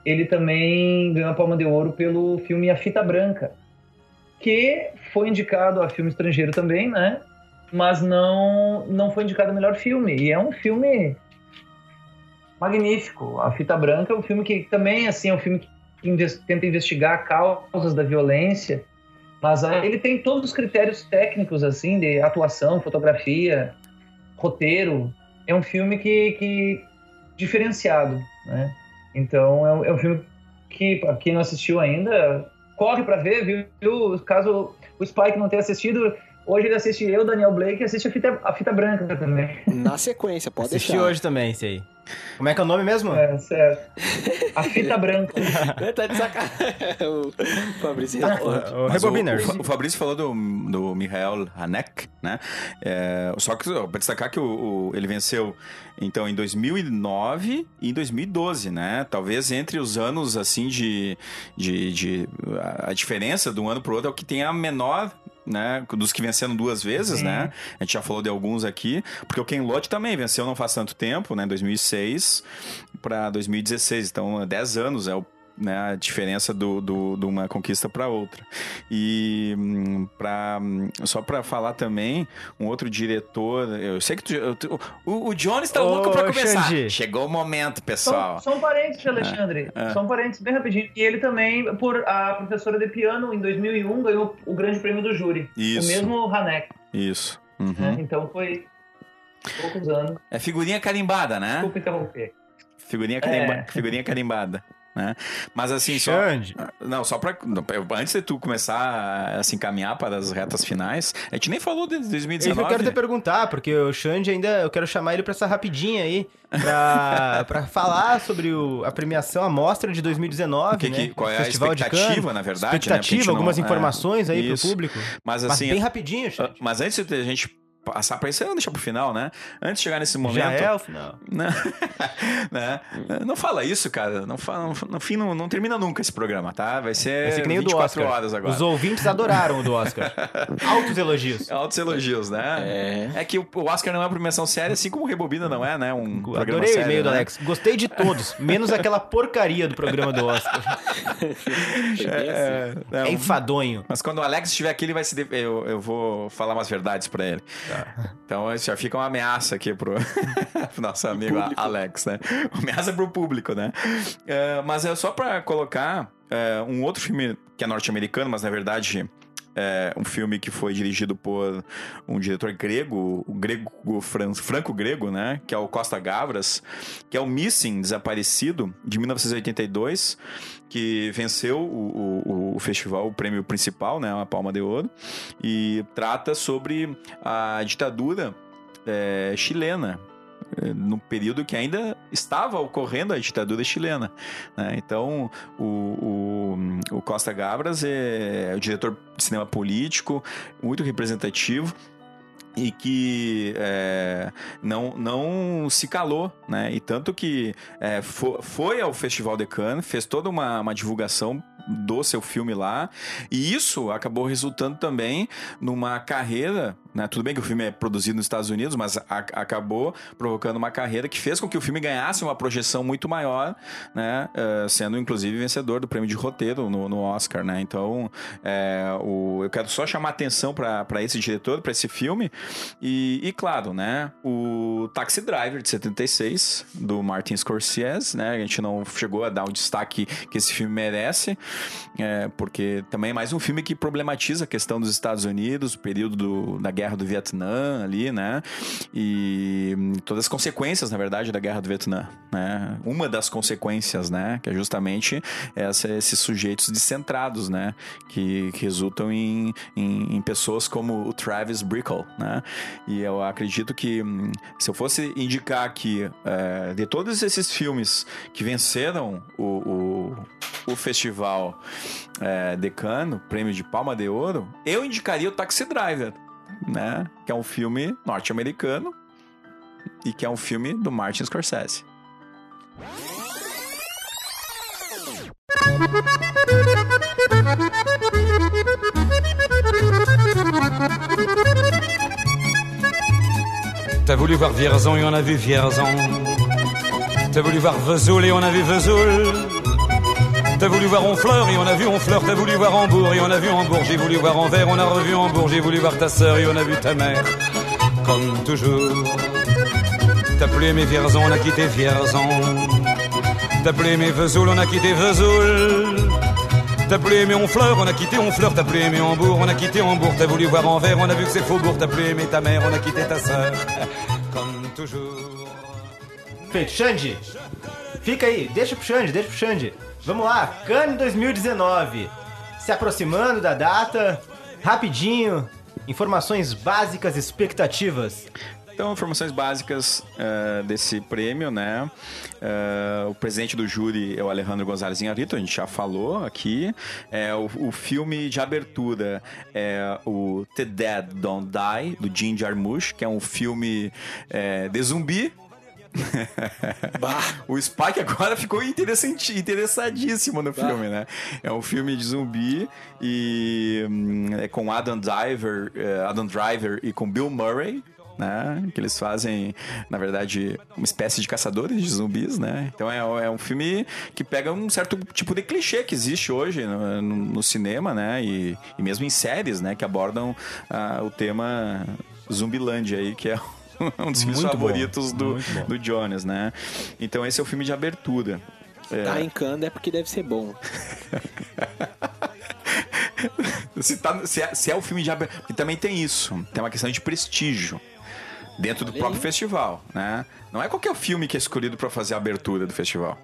ele também ganhou a Palma de Ouro pelo filme A Fita Branca, que foi indicado a filme estrangeiro também, né? Mas não, não foi indicado a melhor filme. E é um filme magnífico. A Fita Branca é um filme que também, assim, é um filme que inves- tenta investigar causas da violência, mas ele tem todos os critérios técnicos, assim, de atuação, fotografia, roteiro. É um filme que, que diferenciado, né? Então é um, é um filme que, pra quem não assistiu ainda, corre pra ver, viu? Caso o Spike não tenha assistido, hoje ele assiste eu, Daniel Blake, e assiste a fita, a fita branca também. Na sequência, pode Assisti deixar. hoje também, esse aí. Como é que é o nome mesmo? É, certo. A fita branca. tá de sacanagem. o Fabrício responde. o, Rebobiners. O, o Fabrício falou do, do Michael Hanek, né? É, só que pra destacar que o, o- ele venceu então em 2009 e em 2012, né? Talvez entre os anos assim de, de, de- a, a diferença de um ano pro outro é o que tem a menor né, dos que venceram duas vezes, né? A gente já falou de alguns aqui, porque o Ken Loach também venceu não faz tanto tempo, né, 2006 para 2016, então 10 anos é o né, a diferença do, do- de uma conquista para outra. E hum, pra, hum, só para falar também, um outro diretor, eu sei que tu, eu- tu- o, o Jones tá Ô, louco para começar. Xande. Chegou o momento, pessoal. só um parênteses, Alexandre. É, é. Só um parênteses bem rapidinho. E ele também, por a professora de piano, em 2001, ganhou o grande prêmio do júri. Isso. O mesmo Hanek. Isso. Uhum. né? Então foi poucos anos. É figurinha carimbada, né? Desculpa interromper. Figurinha, carimba, É. figurinha carimbada. Né? Mas assim, só. Xande. Não, só pra. não, eu- Antes de tu começar a se encaminhar para as retas finais, a gente nem falou de É isso 2019. eu quero te perguntar, porque o Xande ainda, eu quero chamar ele pra essa rapidinha aí, pra, pra falar sobre o- a premiação, a mostra de 2019, O que né? que- qual é a Festival de expectativa, Cannes. na verdade, né? A Expectativa, não- algumas é, informações aí isso. pro público. Mas Mas assim. bem rapidinho, Xande. mas antes de a gente passar pra isso, vamos deixar pro final, né? Antes de chegar nesse momento. Já é o final. Não, né? não fala isso, cara. Não fala, no fim, não, não termina nunca esse programa, tá? Vai ser, Vai ser que nem o do 24 Oscar. horas agora. Os ouvintes adoraram o do Oscar. Altos elogios. Altos elogios, né? É. que o o Oscar não é uma premiação séria, assim como o Rebobina não é, né? Um Adorei o sério, e-mail do né? Alex. Gostei de todos, menos aquela porcaria do programa do Oscar. É, é, É enfadonho. Mas quando o Alex estiver aqui, ele vai se. Eu, eu vou falar umas verdades pra ele. Tá. Então isso já fica uma ameaça aqui pro, pro nosso amigo Alex, né? Uma ameaça pro público, né? É, mas é só pra colocar é, um outro filme que é norte-americano, mas na verdade é um filme que foi dirigido por um diretor grego, o grego fran- franco-grego, né? Que é o Costa Gavras, que é o Missing Desaparecido, de 1982, que venceu o, o- o festival, o prêmio principal, né? A Palma de Ouro, e trata sobre a ditadura é, chilena, eh, no período que ainda estava ocorrendo a ditadura chilena. né? Então, o, o, o Costa Gabras é o diretor de cinema político, muito representativo e que é, não, não se calou, né? E tanto que é, fo- foi ao Festival de Cannes, fez toda uma, uma divulgação do seu filme lá, e isso acabou resultando também numa carreira, né? Tudo bem que o filme é produzido nos Estados Unidos, mas a- acabou provocando uma carreira que fez com que o filme ganhasse uma projeção muito maior, né? Eh, sendo inclusive vencedor do prêmio de roteiro no, no Oscar, né? Então, é, o, eu quero só chamar atenção para esse diretor, para esse filme, e, e, claro, né? O Taxi Driver de 76 do Martin Scorsese, né? A gente não chegou a dar o destaque que esse filme merece, é, porque também é mais um filme que problematiza a questão dos Estados Unidos, o período do- da guerra do Vietnã ali, né? E todas as consequências, na verdade, da guerra do Vietnã, né? Uma das consequências, né? Que é justamente essa- esses sujeitos descentrados, né? Que, que resultam em, em, em pessoas como o Travis Bickle, né? E eu acredito que hum, se eu fosse indicar aqui é, de todos esses filmes que venceram o, o, o festival é, de Cannes, o prêmio de Palma de Ouro, eu indicaria o Taxi Driver, né? Que é um filme norte-americano e que é um filme do Martin Scorsese. T'as voulu voir Vierzon et on a vu Vierzon. T'as voulu voir Vesoul et on a vu Vesoul. T'as voulu voir Honfleur et on a vu Honfleur. T'as voulu voir Hambourg et on a vu Hambourg. J'ai voulu voir Anvers, on a revu Hambourg. J'ai voulu voir ta sœur et on a vu ta mère. Comme toujours. T'as plus aimé Vierzon, on a quitté Vierzon. T'as plus aimé Vesoul, on a quitté Vesoul. T'as plus aimé Honfleur, on a quitté Honfleur. T'as plus aimé Hambourg, on a quitté Hambourg. T'as voulu voir Anvers, on a vu que c'est Faubourg. T'as plus aimé ta mère, on a quitté ta sœur. Comme toujours. Feito, Xande. Fica aí, deixa pro Xande, deixa pro Xande. Vamos lá, Cannes 2019. Se aproximando da data, rapidinho, informações básicas, expectativas. Então, informações básicas eh, desse prêmio, né? Eh, o presidente do júri é o Alejandro Gonzalez Inharrito, a gente já falou aqui. É, o, o filme de abertura é o The Dead Don't Die, do Jim Jarmusch, que é um filme eh, de zumbi. o Spike agora ficou interessante, interessadíssimo no filme, né? É um filme de zumbi e hum, é com Adam Driver, eh, Adam Driver e com Bill Murray. Né? Que eles fazem, na verdade, uma espécie de caçadores de zumbis, né? Então é, é um filme que pega um certo tipo de clichê que existe hoje no, no- no cinema, né? E, e mesmo em séries, né? Que abordam ah, o tema Zumbilândia aí, que é um dos filmes Muito bom, favoritos do, do Jones, né? Então esse é o filme de abertura. É, Tá em Cannes é porque deve ser bom. se, tá- se é, se é o filme de abertura. E também tem isso. Tem uma questão de prestígio. Dentro do Olha próprio aí. festival, né? Não é qualquer filme que é escolhido pra fazer a abertura do festival.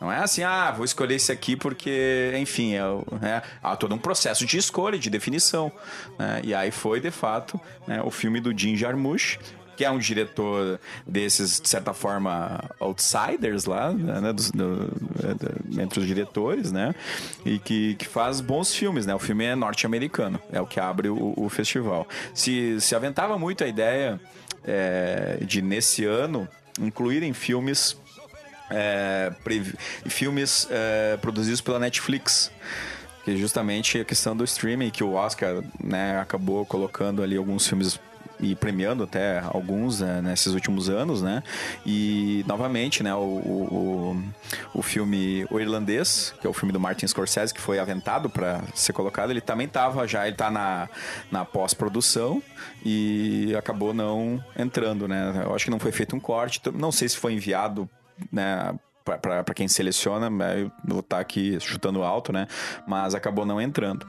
Não é assim, ah, vou escolher esse aqui porque, enfim, é, é- há todo um processo de escolha, de definição. né? E aí foi, de fato, né, o filme do Jim Jarmusch, que é um diretor desses, de certa forma, outsiders lá, né, dos- do- do- entre os diretores, né? E que, que faz bons filmes, né? O filme é norte-americano, é o que abre o, o festival. Se, se aventava muito a ideia é, de, nesse ano, incluírem filmes é, filmes é, produzidos pela Netflix. Que é justamente a questão do streaming, que o Oscar né, acabou colocando ali alguns filmes e premiando até alguns né, nesses últimos anos, né? E novamente, né, o, o, o- filme O Irlandês, que é o filme do Martin Scorsese, que foi aventado para ser colocado, ele também estava já, ele tá na, na pós-produção e acabou não entrando, né? Eu acho que não foi feito um corte, não sei se foi enviado né, para quem seleciona, né, eu vou estar aqui chutando alto, né? Mas acabou não entrando.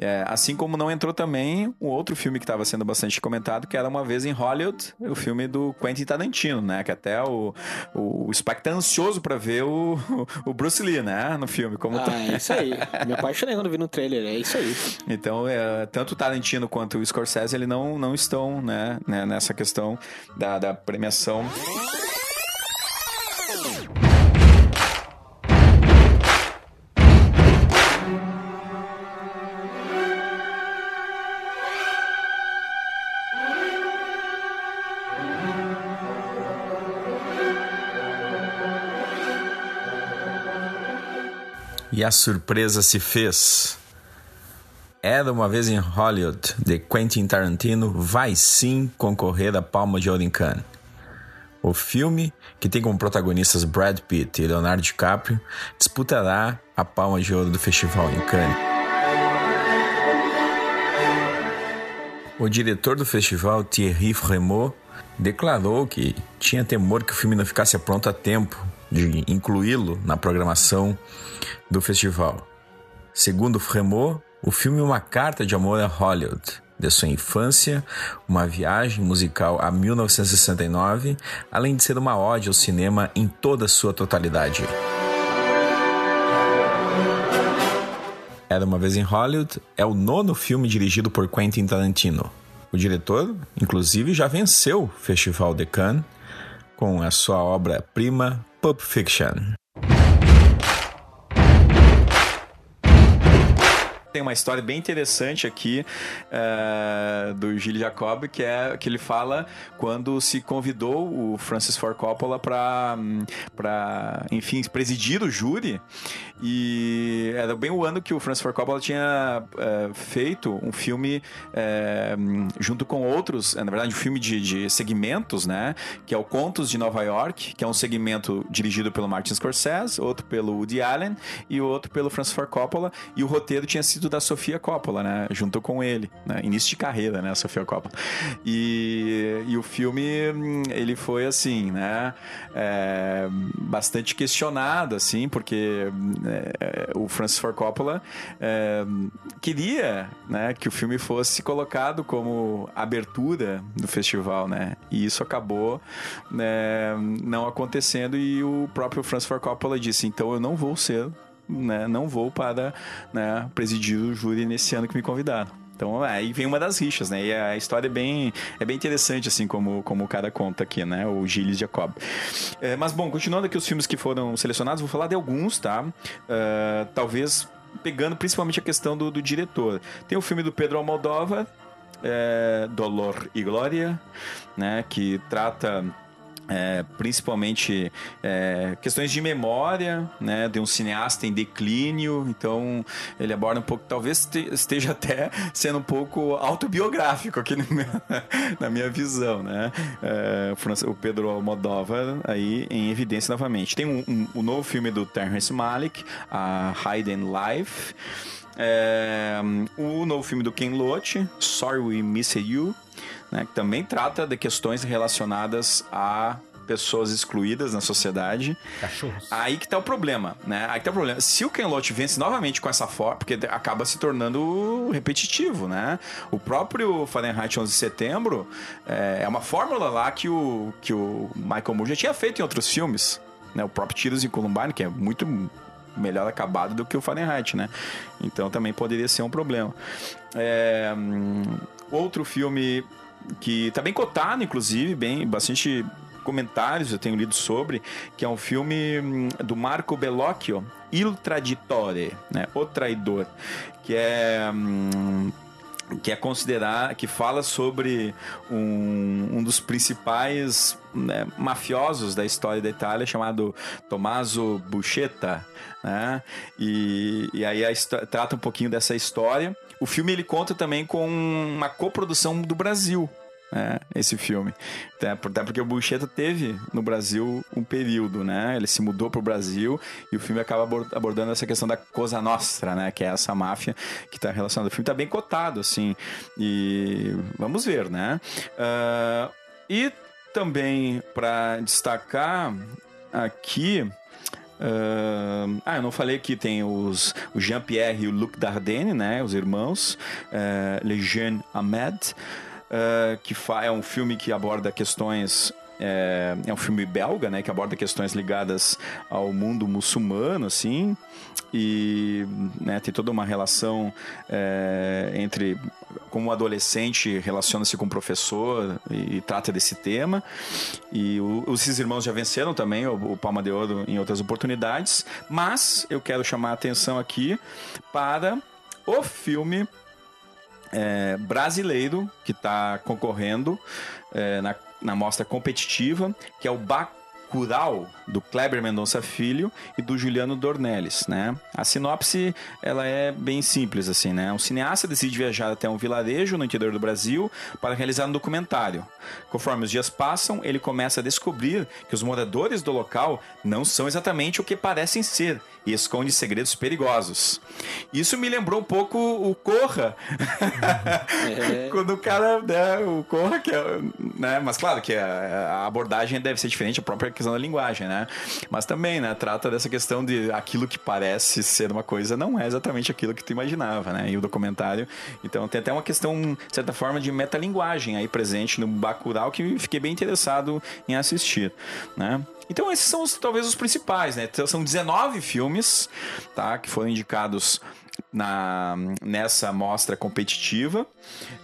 É, assim como não entrou também um outro filme que estava sendo bastante comentado, que era Uma Vez em Hollywood, o filme do Quentin Tarantino, né? Que até o, o, o Spike tá ansioso para ver o, o Bruce Lee, né? No filme. Como Ah, tá... é isso aí. Me apaixonei quando vi no trailer, é isso aí. Então, é, tanto o Tarantino quanto o Scorsese, ele não, não estão né, né, nessa questão da, da premiação. E a surpresa se fez. Era uma vez em Hollywood, de Quentin Tarantino, vai sim concorrer à Palma de Ouro em Cannes. O filme, que tem como protagonistas Brad Pitt e Leonardo DiCaprio, disputará a Palma de Ouro do festival em Cannes. O diretor do festival, Thierry Frémaux, declarou que tinha temor que o filme não ficasse pronto a tempo de incluí-lo na programação do festival. Segundo Frémaux, o filme é uma carta de amor a Hollywood, de sua infância, uma viagem musical a 1969, além de ser uma ode ao cinema em toda sua totalidade. Era uma vez em Hollywood é o nono filme dirigido por Quentin Tarantino. O diretor, inclusive, já venceu o Festival de Cannes com a sua obra-prima Pulp Fiction. Tem uma história bem interessante aqui uh, do Gilles Jacob, que é que ele fala quando se convidou o Francis Ford Coppola para enfim, presidir o júri. E era bem o ano que o Francis Ford Coppola tinha uh, feito um filme uh, junto com outros, na verdade, um filme de, de segmentos, né? Que é o Contos de Nova York, que é um segmento dirigido pelo Martin Scorsese, outro pelo Woody Allen e outro pelo Francis Ford Coppola. E o roteiro tinha sido da Sofia Coppola, né? Junto com ele, né? Início de carreira, né? A Sofia Coppola. E, e o filme, ele foi assim, né? É, bastante questionado, assim, porque é, o Francis Ford Coppola é, queria, né? Que o filme fosse colocado como abertura do festival, né? E isso acabou né, não acontecendo e o próprio Francis Ford Coppola disse, então eu não vou ser né, não vou para né, presidir o júri nesse ano que me convidaram. Então aí vem uma das rixas, né? E a história é bem, é bem interessante, assim, como, como o cara conta aqui, né? O Gilles Jacob. É, mas, bom, continuando aqui os filmes que foram selecionados, vou falar de alguns, tá? Uh, talvez pegando principalmente a questão do, do diretor. Tem o filme do Pedro Almodóvar, é, Dolor e Glória, né? Que trata é, principalmente é, questões de memória, né, de um cineasta em declínio, então ele aborda um pouco, talvez esteja até sendo um pouco autobiográfico aqui minha, na minha visão, né, é, o Pedro Almodóvar aí em evidência novamente. Tem um, um, um novo filme do Terrence Malick, a Hidden Life, é, o novo filme do Ken Loach, Sorry We Missed You, né, que também trata de questões relacionadas a pessoas excluídas na sociedade. Cachorros. Aí que tá o problema, né? Aí que tá o problema. Se o Ken Loach vence novamente com essa forma, porque acaba se tornando repetitivo, né? O próprio Fahrenheit 11 de setembro é, é uma fórmula lá que o, que o Michael Moore já tinha feito em outros filmes, né? O próprio Tiros em Columbine, que é muito melhor acabado do que o Fahrenheit, né? Então também poderia ser um problema. É, outro filme que tá bem cotado, inclusive, bem bastante comentários eu tenho lido sobre, que é um filme hum, do Marco Bellocchio, Il Traditore, né? O Traidor, que é hum, que é considerar, que fala sobre um, um dos principais né, mafiosos da história da Itália, chamado Tommaso Buscetta, né? E, e aí a, trata um pouquinho dessa história. O filme ele conta também com uma coprodução do Brasil, é, esse filme. Até porque o Bucheta teve no Brasil um período, né? Ele se mudou pro Brasil e o filme acaba abordando essa questão da Cosa Nostra, né? Que é essa máfia que tá relacionada. O filme tá bem cotado, assim. E vamos ver, né? Uh, e também para destacar aqui Ahn, ah, eu não falei que tem os, o Jean-Pierre e o Luc Dardenne, né? Os irmãos. eh, Les Jeunes Ahmed. eh, que é um filme que aborda questões é, é um filme belga, né, que aborda questões ligadas ao mundo muçulmano, assim, e né, tem toda uma relação é, entre como o adolescente relaciona-se com o professor e, e trata desse tema. E o, os esses irmãos já venceram também o, o Palma de Ouro em outras oportunidades, mas eu quero chamar a atenção aqui para o filme é, brasileiro que está concorrendo é, na, na mostra competitiva, que é o Bacurau, do Kleber Mendonça Filho e do Juliano Dornelles, né? A sinopse, ela é bem simples, assim, né? Um cineasta decide viajar até um vilarejo no interior do Brasil para realizar um documentário. Conforme os dias passam, ele começa a descobrir que os moradores do local não são exatamente o que parecem ser e esconde segredos perigosos. Isso me lembrou um pouco o Corra. Quando o cara, né, o Corra que é, né, mas claro que a, a abordagem deve ser diferente, a própria questão da linguagem, né? Mas também, né, trata dessa questão de aquilo que parece ser uma coisa não é exatamente aquilo que tu imaginava, né? E o documentário, então tem até uma questão, de certa forma, de metalinguagem aí presente no Bacurau que fiquei bem interessado em assistir, né? Então esses são os- talvez os principais, né? Então, são 19 filmes, tá? Que foram indicados na, nessa mostra competitiva.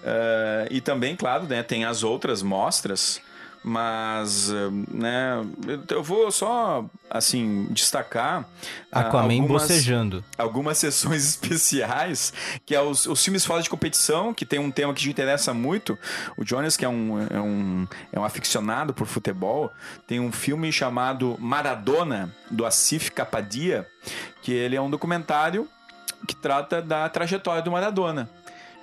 Eh, e também, claro, né, tem as outras mostras. Mas, eh, né, eu- vou só, assim, destacar... ah, Aquaman algumas- bocejando. algumas sessões especiais, que é os, os filmes fora de competição, que tem um tema que te interessa muito. O Jonas, que é um, é um, é um aficionado por futebol, tem um filme chamado Maradona, do Asif Kapadia, que ele é um documentário que trata da trajetória do Maradona.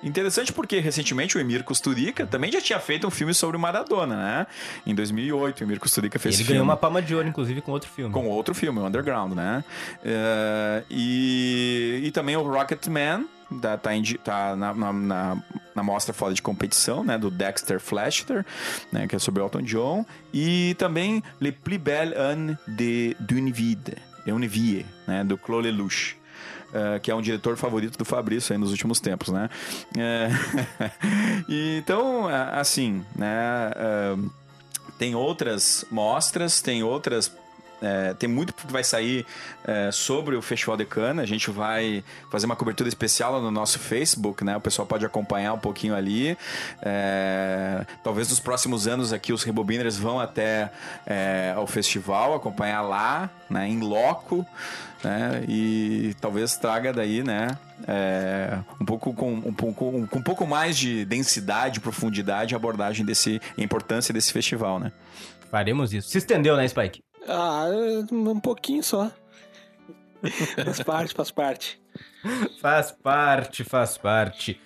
Interessante porque recentemente o Emir Kusturica também já tinha feito um filme sobre o Maradona, né? Em 2008, o Emir Kusturica fez Ele ganhou uma palma de ouro, inclusive, com outro filme. Com outro filme, o Underground, né? É, e, e também o Rocketman, tá, tá, tá na, na, na, na mostra fora de competição, né? Do Dexter Fletcher, né? Que é sobre Elton John. E também Le Plus Belle Anne de D'une Vie, Une Vie, né? Do Claude Lelouch. Eh, que é um diretor favorito do Fabrício aí nos últimos tempos, né? É, então, assim, né? eh, tem outras mostras, tem outras. É, tem muito que vai sair é, sobre o Festival de Cana. A gente vai fazer uma cobertura especial no nosso Facebook, né? O pessoal pode acompanhar um pouquinho ali. É, talvez nos próximos anos aqui os Rebobiners vão até é, ao festival, acompanhar lá, né? Em loco, né? E talvez traga daí, né? é, um pouco com um pouco, com um pouco mais de densidade, profundidade, abordagem desse, importância desse festival, né? Faremos isso. Se estendeu, né, Spike? Ah, um pouquinho só. Faz parte, faz parte. Faz parte, faz parte.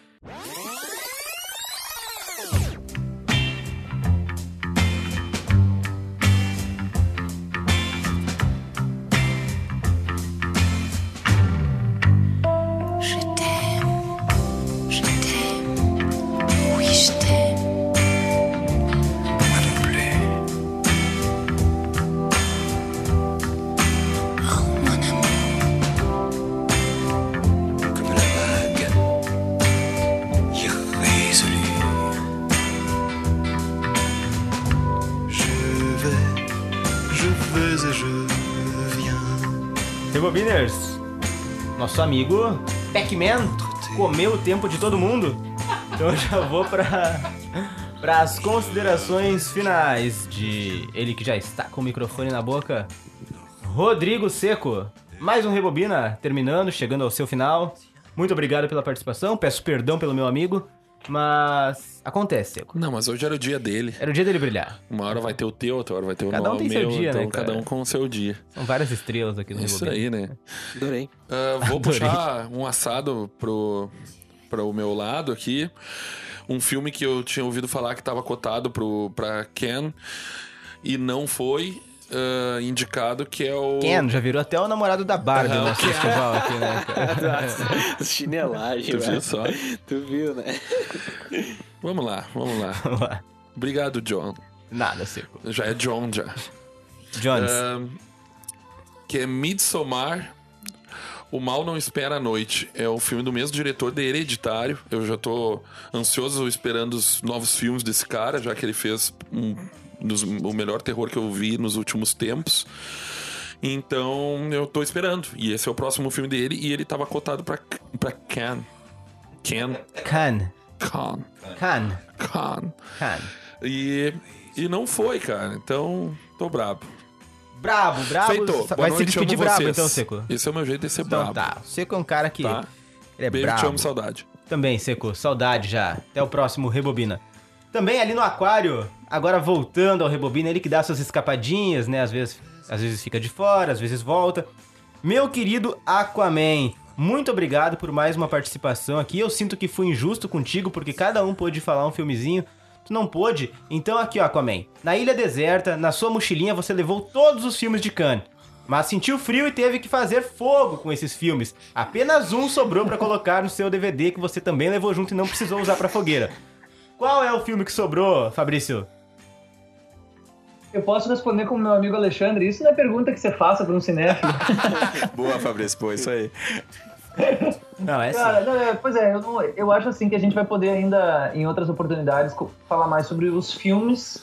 Amigo Pac-Man comeu o tempo de todo mundo. Então eu já vou para para as considerações finais de ele que já está com o microfone na boca, Rodrigo Seco. Mais um Rebobina terminando, chegando ao seu final. Muito obrigado pela participação. Peço perdão pelo meu amigo, mas acontece. Não, mas hoje era o dia dele. Era o dia dele brilhar. Uma hora vai ter o teu, outra hora vai ter o Cada um tem o seu meu, dia, então né, cara? cada um com o seu dia. São várias estrelas aqui no Isso Rebobina. aí, né? Adorei. Ah, vou Adorei. puxar um assado pro, pro meu lado aqui. Um filme que eu tinha ouvido falar que estava cotado pro, pra Ken e não foi ah, indicado, que é o... Ken já virou até o namorado da Barbie Aham, nesse festival aqui, né, cara? Chinelagem, Tu viu velho. só? Tu viu, né? Vamos lá, vamos lá. Vamos lá. Obrigado, John. Nada, Seco. Já é John, já. Jones. Ah, que é Midsommar. O Mal Não Espera a Noite. É o filme do mesmo diretor de Hereditário. Eu já tô ansioso esperando os novos filmes desse cara, já que ele fez um dos- o melhor terror que eu vi nos últimos tempos. Então eu tô esperando. E esse é o próximo filme dele. E ele tava cotado pra, pra. Cannes. Can. Cannes. Can. Cannes. Can. E, e não foi, cara. Então, tô brabo. Brabo, brabo. Feito. Vai Boa se noite, despedir amo brabo, vocês. então, Seco. Esse é o meu jeito de ser Então brabo. tá. O Seco é um cara que. Tá? Ele é Beijo, te brabo. amo, saudade. Também, Seco. Saudade já. Até o próximo Rebobina. Também ali no aquário, agora voltando ao Rebobina, ele que dá suas escapadinhas, né? Às vezes, às vezes fica de fora, às vezes volta. Meu querido Aquaman, muito obrigado por mais uma participação aqui. Eu sinto que fui injusto contigo, porque cada um pôde falar um filmezinho. Tu não pôde? Então aqui, ó, Aquaman. Na Ilha Deserta, na sua mochilinha, você levou todos os filmes de Cannes. Mas sentiu frio e teve que fazer fogo com esses filmes. Apenas um sobrou pra colocar no seu DVD que você também levou junto e não precisou usar pra fogueira. Qual é o filme que sobrou, Fabrício? Eu posso responder como meu amigo Alexandre. Isso não é pergunta que você faça para um cinéfilo. Boa, Fabrício, pô, isso aí. Não, é Cara, não, é, pois é, eu, não- eu acho assim que a gente vai poder ainda, em outras oportunidades, falar mais sobre os filmes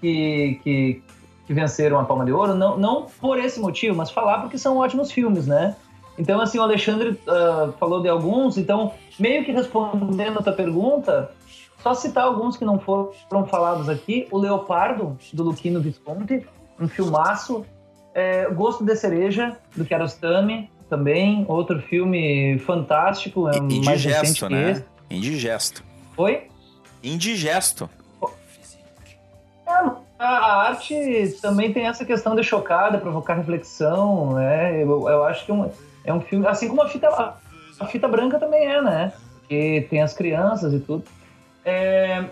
que, que, que venceram a Palma de Ouro. Não, não por esse motivo, mas falar porque são ótimos filmes, né? Então, assim, o Alexandre ah, falou de alguns, então, meio que respondendo a tua pergunta, só citar alguns que não foram, falados aqui. O Leopardo, do Luquino Visconti, um filmaço. É, Gosto de Cereja, do Kiarostami, também. Outro filme fantástico, é mais Indigesto, que né? Indigesto. Oi? Indigesto. A, a arte também tem essa questão de chocar, de provocar reflexão, né? Eu, eu acho que é um, é um filme, assim como a fita, a fita branca também é, né? Que tem as crianças e tudo. É,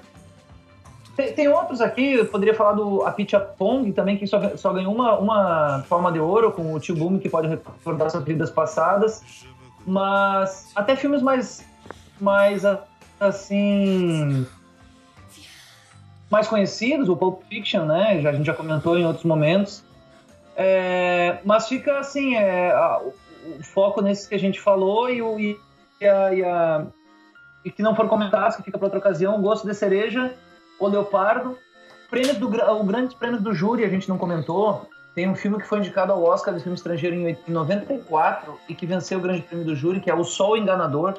tem, tem outros aqui, eu poderia falar do Apicha Pong também, que só, só ganhou uma, uma palma de ouro com o Tio Boom, que pode recordar suas vidas passadas. Mas até filmes mais, mais assim, mais conhecidos, o Pulp Fiction, né? Já, a gente já comentou em outros momentos. É, mas fica assim, é, a- o, o foco nesses que a gente falou e, o, e, a, e, a- e que não foram comentados, que fica para outra ocasião, Gosto de Cereja, O Leopardo, prêmios do, o Grandes Prêmios do Júri, a gente não comentou. Tem um filme que foi indicado ao Oscar de filme estrangeiro em 94 e que venceu o Grande Prêmio do Júri, que é O Sol Enganador,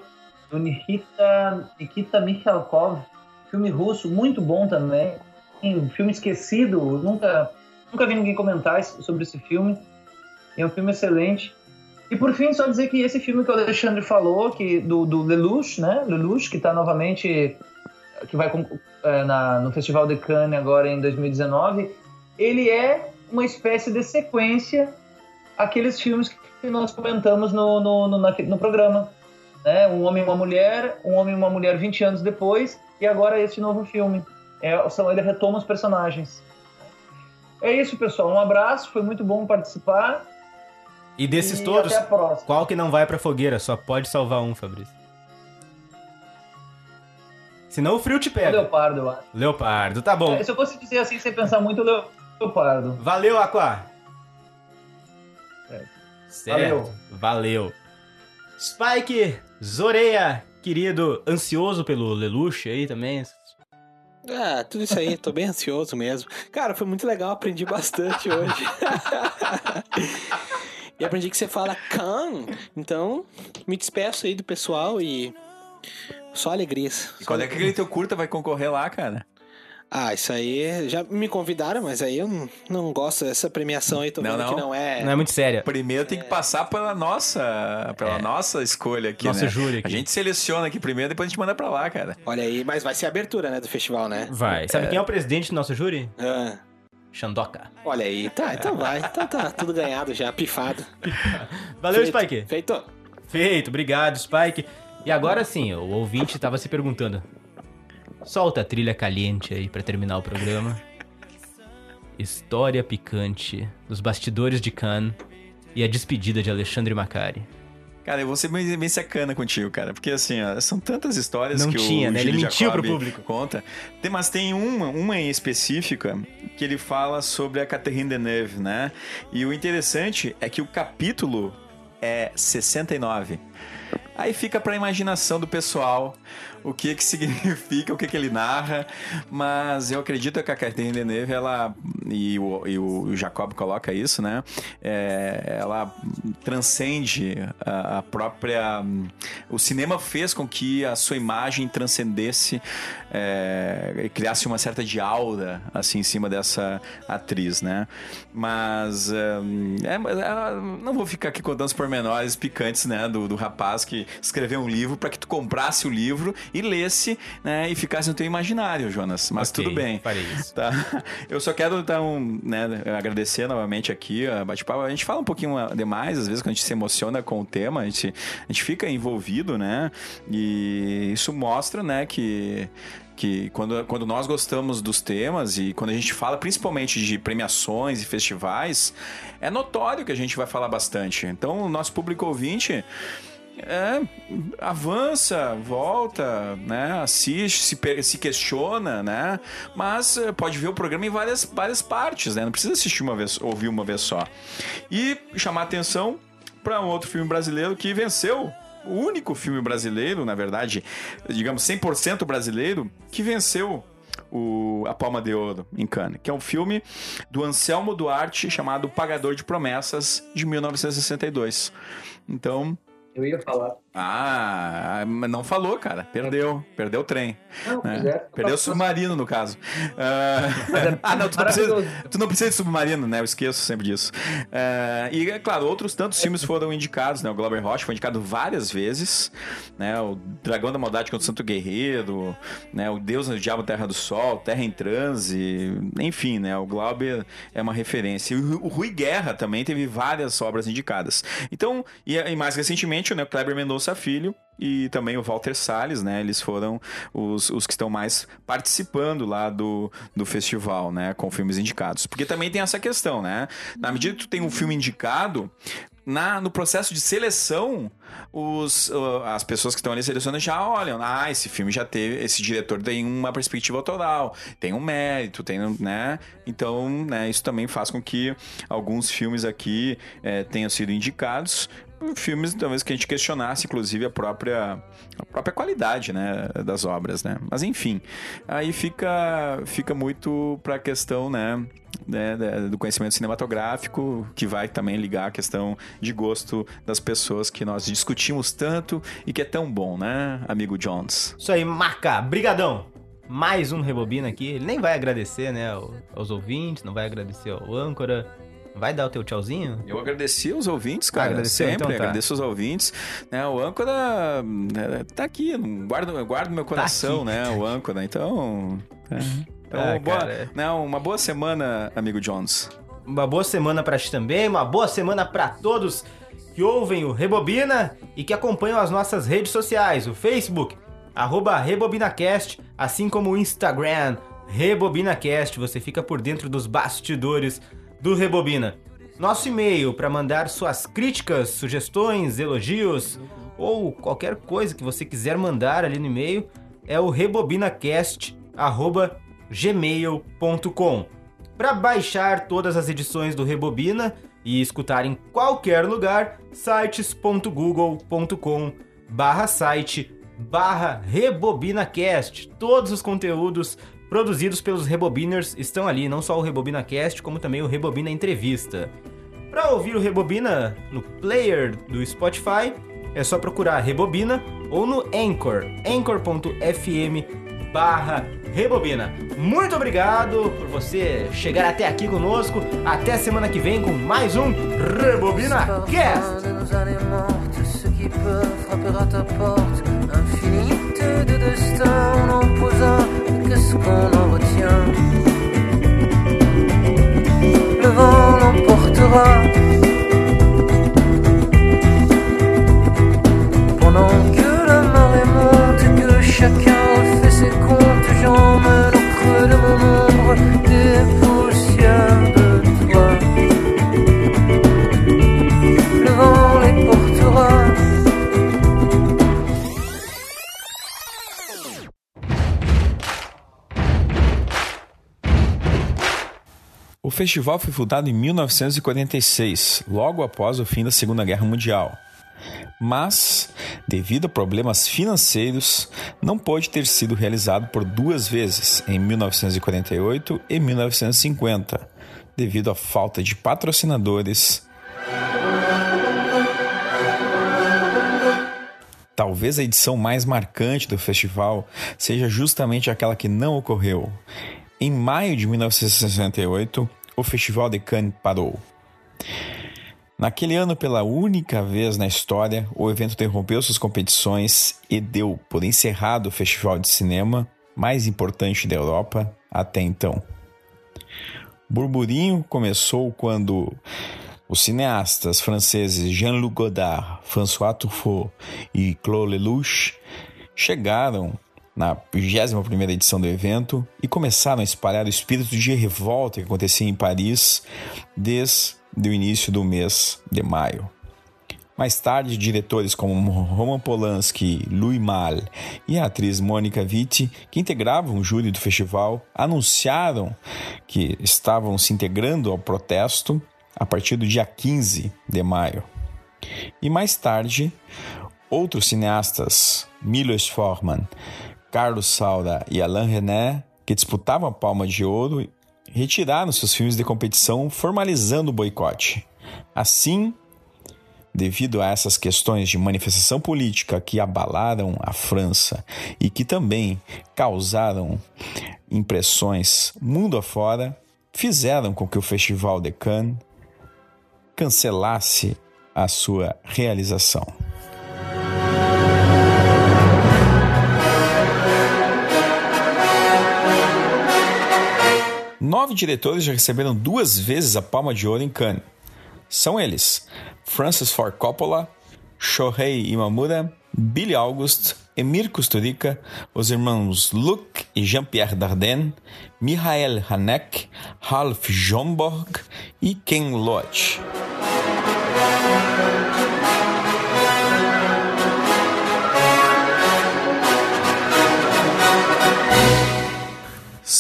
do Nikita, Nikita Mikhalkov, filme russo, muito bom também. Um filme esquecido, nunca, nunca vi ninguém comentar sobre esse filme. É um filme excelente. E por fim, só dizer que esse filme que o Alexandre falou, que do, do Lelouch, né? Lelouch, que está novamente, que vai é, na, no Festival de Cannes agora em 2019, ele é uma espécie de sequência aqueles filmes que nós comentamos no, no, no, no programa. Né? Um Homem e uma Mulher, Um Homem e uma Mulher 20 anos depois, e agora esse novo filme. É, são, ele retoma os personagens. É isso, pessoal. Um abraço, foi muito bom participar. E desses E todos, qual que não vai pra fogueira? Só pode salvar um, Fabrício. Senão o frio te O pega. Leopardo, eu acho. Leopardo, tá bom. É, Se eu fosse dizer assim, sem pensar muito, o Leopardo. Valeu, Aqua. Certo. Valeu. Valeu. Spike, Zoreia, querido, ansioso pelo Lelouch aí também. Ah, tudo isso aí, tô bem ansioso mesmo. Cara, foi muito legal, aprendi bastante hoje. e aprendi que você fala can, então me despeço aí do pessoal e só alegrias. E quando é que aquele teu curta vai concorrer lá, cara? Ah, isso aí, já me convidaram, mas aí eu não, não gosto dessa premiação aí, tô Não, vendo não. que não é... Não é muito séria. Primeiro tem que passar pela nossa, pela nossa escolha aqui, Nosso né? júri aqui. A gente seleciona aqui primeiro, depois a gente manda pra lá, cara. Olha aí, mas vai ser a abertura, né, do festival, né? Vai. Sabe quem é o presidente do nosso júri? Ah, Xandoca. olha aí, tá, então vai. Então tá tudo ganhado já, pifado. Valeu, Feito. Spike. Feito. Feito, obrigado, Spike. E agora sim, o ouvinte tava se perguntando. Solta a trilha caliente aí pra terminar o programa. História picante dos bastidores de Cannes e a despedida de Alexandre Macari. Cara, eu vou ser bem, bem sacana contigo, cara. Porque assim, ó, são tantas histórias Não que tinha, o né? Ele Gilles mentiu Jacob pro público. Conta. Tem, mas tem uma, uma em específica que ele fala sobre a Catherine Deneuve, né? E o interessante é que o capítulo é 69. Aí fica pra imaginação do pessoal o que que significa, o que que ele narra, mas eu acredito que a Catherine Deneuve, ela, e o, e o Jacob coloca isso, né, é, ela transcende a, a própria... O cinema fez com que a sua imagem transcendesse é, criasse uma certa de aura, assim, em cima dessa atriz, né, mas hum, é, é, não vou ficar aqui contando os pormenores picantes, né, do, do rapaz que escreveu um livro para que tu comprasse o livro e lesse, né, e ficasse no teu imaginário, Jonas. Mas Ok, tudo bem. farei isso. Tá? Eu só quero então, né, agradecer novamente aqui a bate-papo. A gente fala um pouquinho demais, às vezes, quando a gente se emociona com o tema, a gente, a gente fica envolvido, né? E isso mostra, né, que que quando, quando nós gostamos dos temas e quando a gente fala principalmente de premiações e festivais, é notório que a gente vai falar bastante. Então, o nosso público ouvinte é, avança, volta, né? Assiste, se, se questiona, né? Mas eh, pode ver o programa em várias, várias partes, né? Não precisa assistir uma vez, ouvir uma vez só. E chamar atenção para um outro filme brasileiro que venceu. O único filme brasileiro, na verdade, digamos 100% brasileiro, que venceu o A Palma de Ouro em Cannes, que é um filme do Anselmo Duarte chamado Pagador de Promessas de 1962. Então, Eu ia falar. Ah, mas não falou, cara. Perdeu. Perdeu o trem. Não, né? é. Perdeu o submarino, no caso. Ah, ah, não tu, não precisa, tu não precisa de submarino, né? Eu esqueço sempre disso. Ah, e, é claro, outros tantos filmes foram indicados, né? O Glauber Rocha foi indicado várias vezes, né? O Dragão da Maldade contra o Santo Guerreiro, né? O Deus no Diabo Terra do Sol, Terra em Transe, enfim, né? O Glauber é uma referência. E o Rui Guerra também teve várias obras indicadas. Então, e, e mais recentemente, né? O Kleber Mendonça Filho e também o Walter Salles, né? Eles foram os, os que estão mais participando lá do, do festival, né? Com filmes indicados. Porque também tem essa questão, né? Na medida que tu tem um filme indicado, na, no processo de seleção, os, uh, as pessoas que estão ali selecionando já olham, ah, esse filme já teve, esse diretor tem uma perspectiva autoral, tem um mérito, tem, né? Então, né, isso também faz com que alguns filmes aqui eh, tenham sido indicados. Filmes, talvez, que a gente questionasse, inclusive, a própria, a própria qualidade, né, das obras, né? Mas, enfim, aí fica, fica muito para a questão, né, né, da- do conhecimento cinematográfico, que vai também ligar a questão de gosto das pessoas que nós discutimos tanto e que é tão bom, né, amigo Jones? Isso aí, marca. Brigadão. Mais um Rebobina aqui. Ele nem vai agradecer, né, ao- aos ouvintes, não vai agradecer ao âncora. Vai dar o teu tchauzinho? Eu agradeci os ouvintes, cara. Agradeceu, sempre então tá. agradeço os ouvintes. Né, o âncora né, tá aqui, guarda no meu coração, aqui. né? O âncora. Então. é. Então, Ah, boa, cara, é. né, uma boa semana, amigo Jones. Uma boa semana pra ti também, uma boa semana pra todos que ouvem o Rebobina e que acompanham as nossas redes sociais, o Facebook, arroba RebobinaCast, assim como o Instagram, RebobinaCast. Você fica por dentro dos bastidores do Rebobina. Nosso e-mail para mandar suas críticas, sugestões, elogios ou qualquer coisa que você quiser mandar ali no e-mail é o rebobinacast@gmail.com. Para baixar todas as edições do Rebobina e escutar em qualquer lugar, sites.google.com barra site barra RebobinaCast. Todos os conteúdos produzidos pelos Rebobiners estão ali, não só o RebobinaCast, como também o Rebobina Entrevista. Para ouvir o Rebobina no player do Spotify, é só procurar Rebobina ou no Anchor, anchor.fm barra Rebobina. Muito obrigado por você chegar até aqui conosco. Até semana que vem com mais um Rebobina Cast. Infinité de destins, on en pose mais qu'est-ce qu'on en retient Le vent l'emportera. Festival foi fundado em 1946, logo após o fim da Segunda Guerra Mundial. Mas, devido a problemas financeiros, não pôde ter sido realizado por duas vezes, em 1948 e 1950, devido à falta de patrocinadores. Talvez a edição mais marcante do festival seja justamente aquela que não ocorreu. Em maio de 1968, o Festival de Cannes parou. Naquele ano, pela única vez na história, o evento interrompeu suas competições e deu por encerrado o festival de cinema mais importante da Europa até então. Burburinho começou quando os cineastas franceses Jean-Luc Godard, François Truffaut e Claude Lelouch chegaram na 21ª edição do evento e começaram a espalhar o espírito de revolta que acontecia em Paris desde o início do mês de maio. Mais tarde, diretores como Roman Polanski, Louis Malle e a atriz Mônica Vitti, que integravam o júri do festival, anunciaram que estavam se integrando ao protesto a partir do dia 15 de maio. E mais tarde, outros cineastas, Milos Forman, Carlos Saura e Alain René, que disputavam a Palma de Ouro, retiraram seus filmes de competição, formalizando o boicote. Assim, devido a essas questões de manifestação política que abalaram a França e que também causaram impressões mundo afora, fizeram com que o Festival de Cannes cancelasse a sua realização. Nove diretores já receberam duas vezes a Palma de Ouro em Cannes. São eles Francis Ford Coppola, Shohei Imamura, Billy August, Emir Kusturica, os irmãos Luc e Jean-Pierre Dardenne, Michael Haneke, Ralph Jomborg e Ken Loach.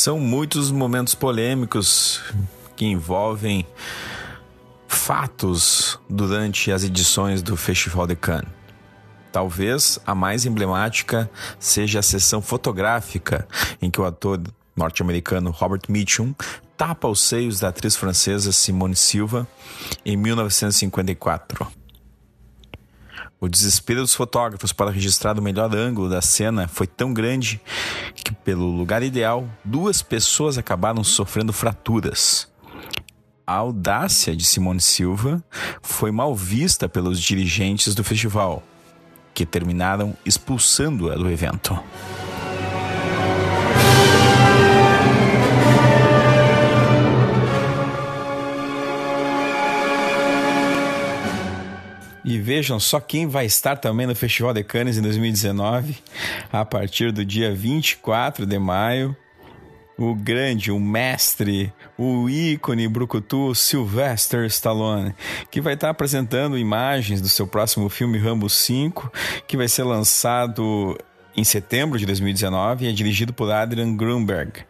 São muitos momentos polêmicos que envolvem fatos durante as edições do Festival de Cannes. Talvez a mais emblemática seja a sessão fotográfica em que o ator norte-americano Robert Mitchum tapa os seios da atriz francesa Simone Silva em 1954. O desespero dos fotógrafos para registrar o melhor ângulo da cena foi tão grande que, pelo lugar ideal, duas pessoas acabaram sofrendo fraturas. A audácia de Simone Silva foi mal vista pelos dirigentes do festival, que terminaram expulsando-a do evento. E vejam só quem vai estar também no Festival de Cannes em 2019, a partir do dia 24 de maio. O grande, o mestre, o ícone brucutu Sylvester Stallone, que vai estar apresentando imagens do seu próximo filme Rambo 5, que vai ser lançado em setembro de 2019 e é dirigido por Adrian Grunberg.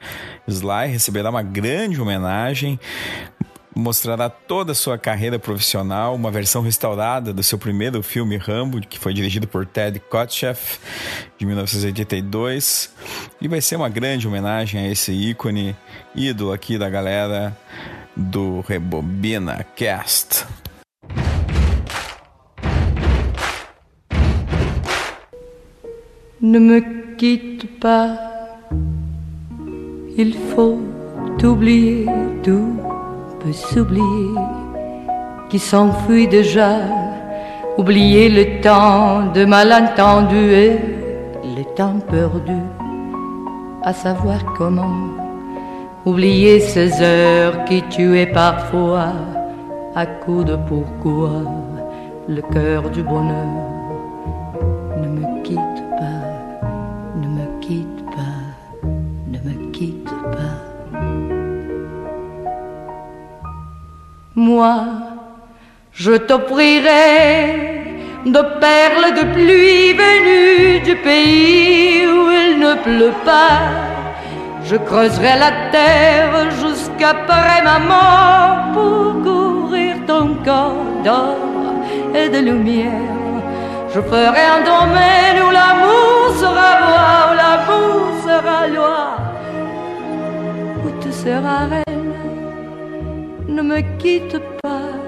Sly receberá uma grande homenagem, mostrará toda a sua carreira profissional, uma versão restaurada do seu primeiro filme Rambo, que foi dirigido por Ted Kotcheff, de 1982, e vai ser uma grande homenagem a esse ícone, ídolo aqui da galera do Rebobina Cast. Ne me quitte pas, il faut oublier tout s'oublier, qui s'enfuit déjà, oublier le temps de malentendu et le temps perdu, à savoir comment, oublier ces heures qui tuaient parfois, à coup de pourquoi, le cœur du bonheur. Ne me Moi, je t'offrirai de perles de pluie venues du pays où il ne pleut pas. Je creuserai la terre jusqu'à qu'après ma mort, pour couvrir ton corps d'or et de lumière, je ferai un domaine où l'amour sera roi, où l'amour sera loi, où tu seras reine ne me quitte pas.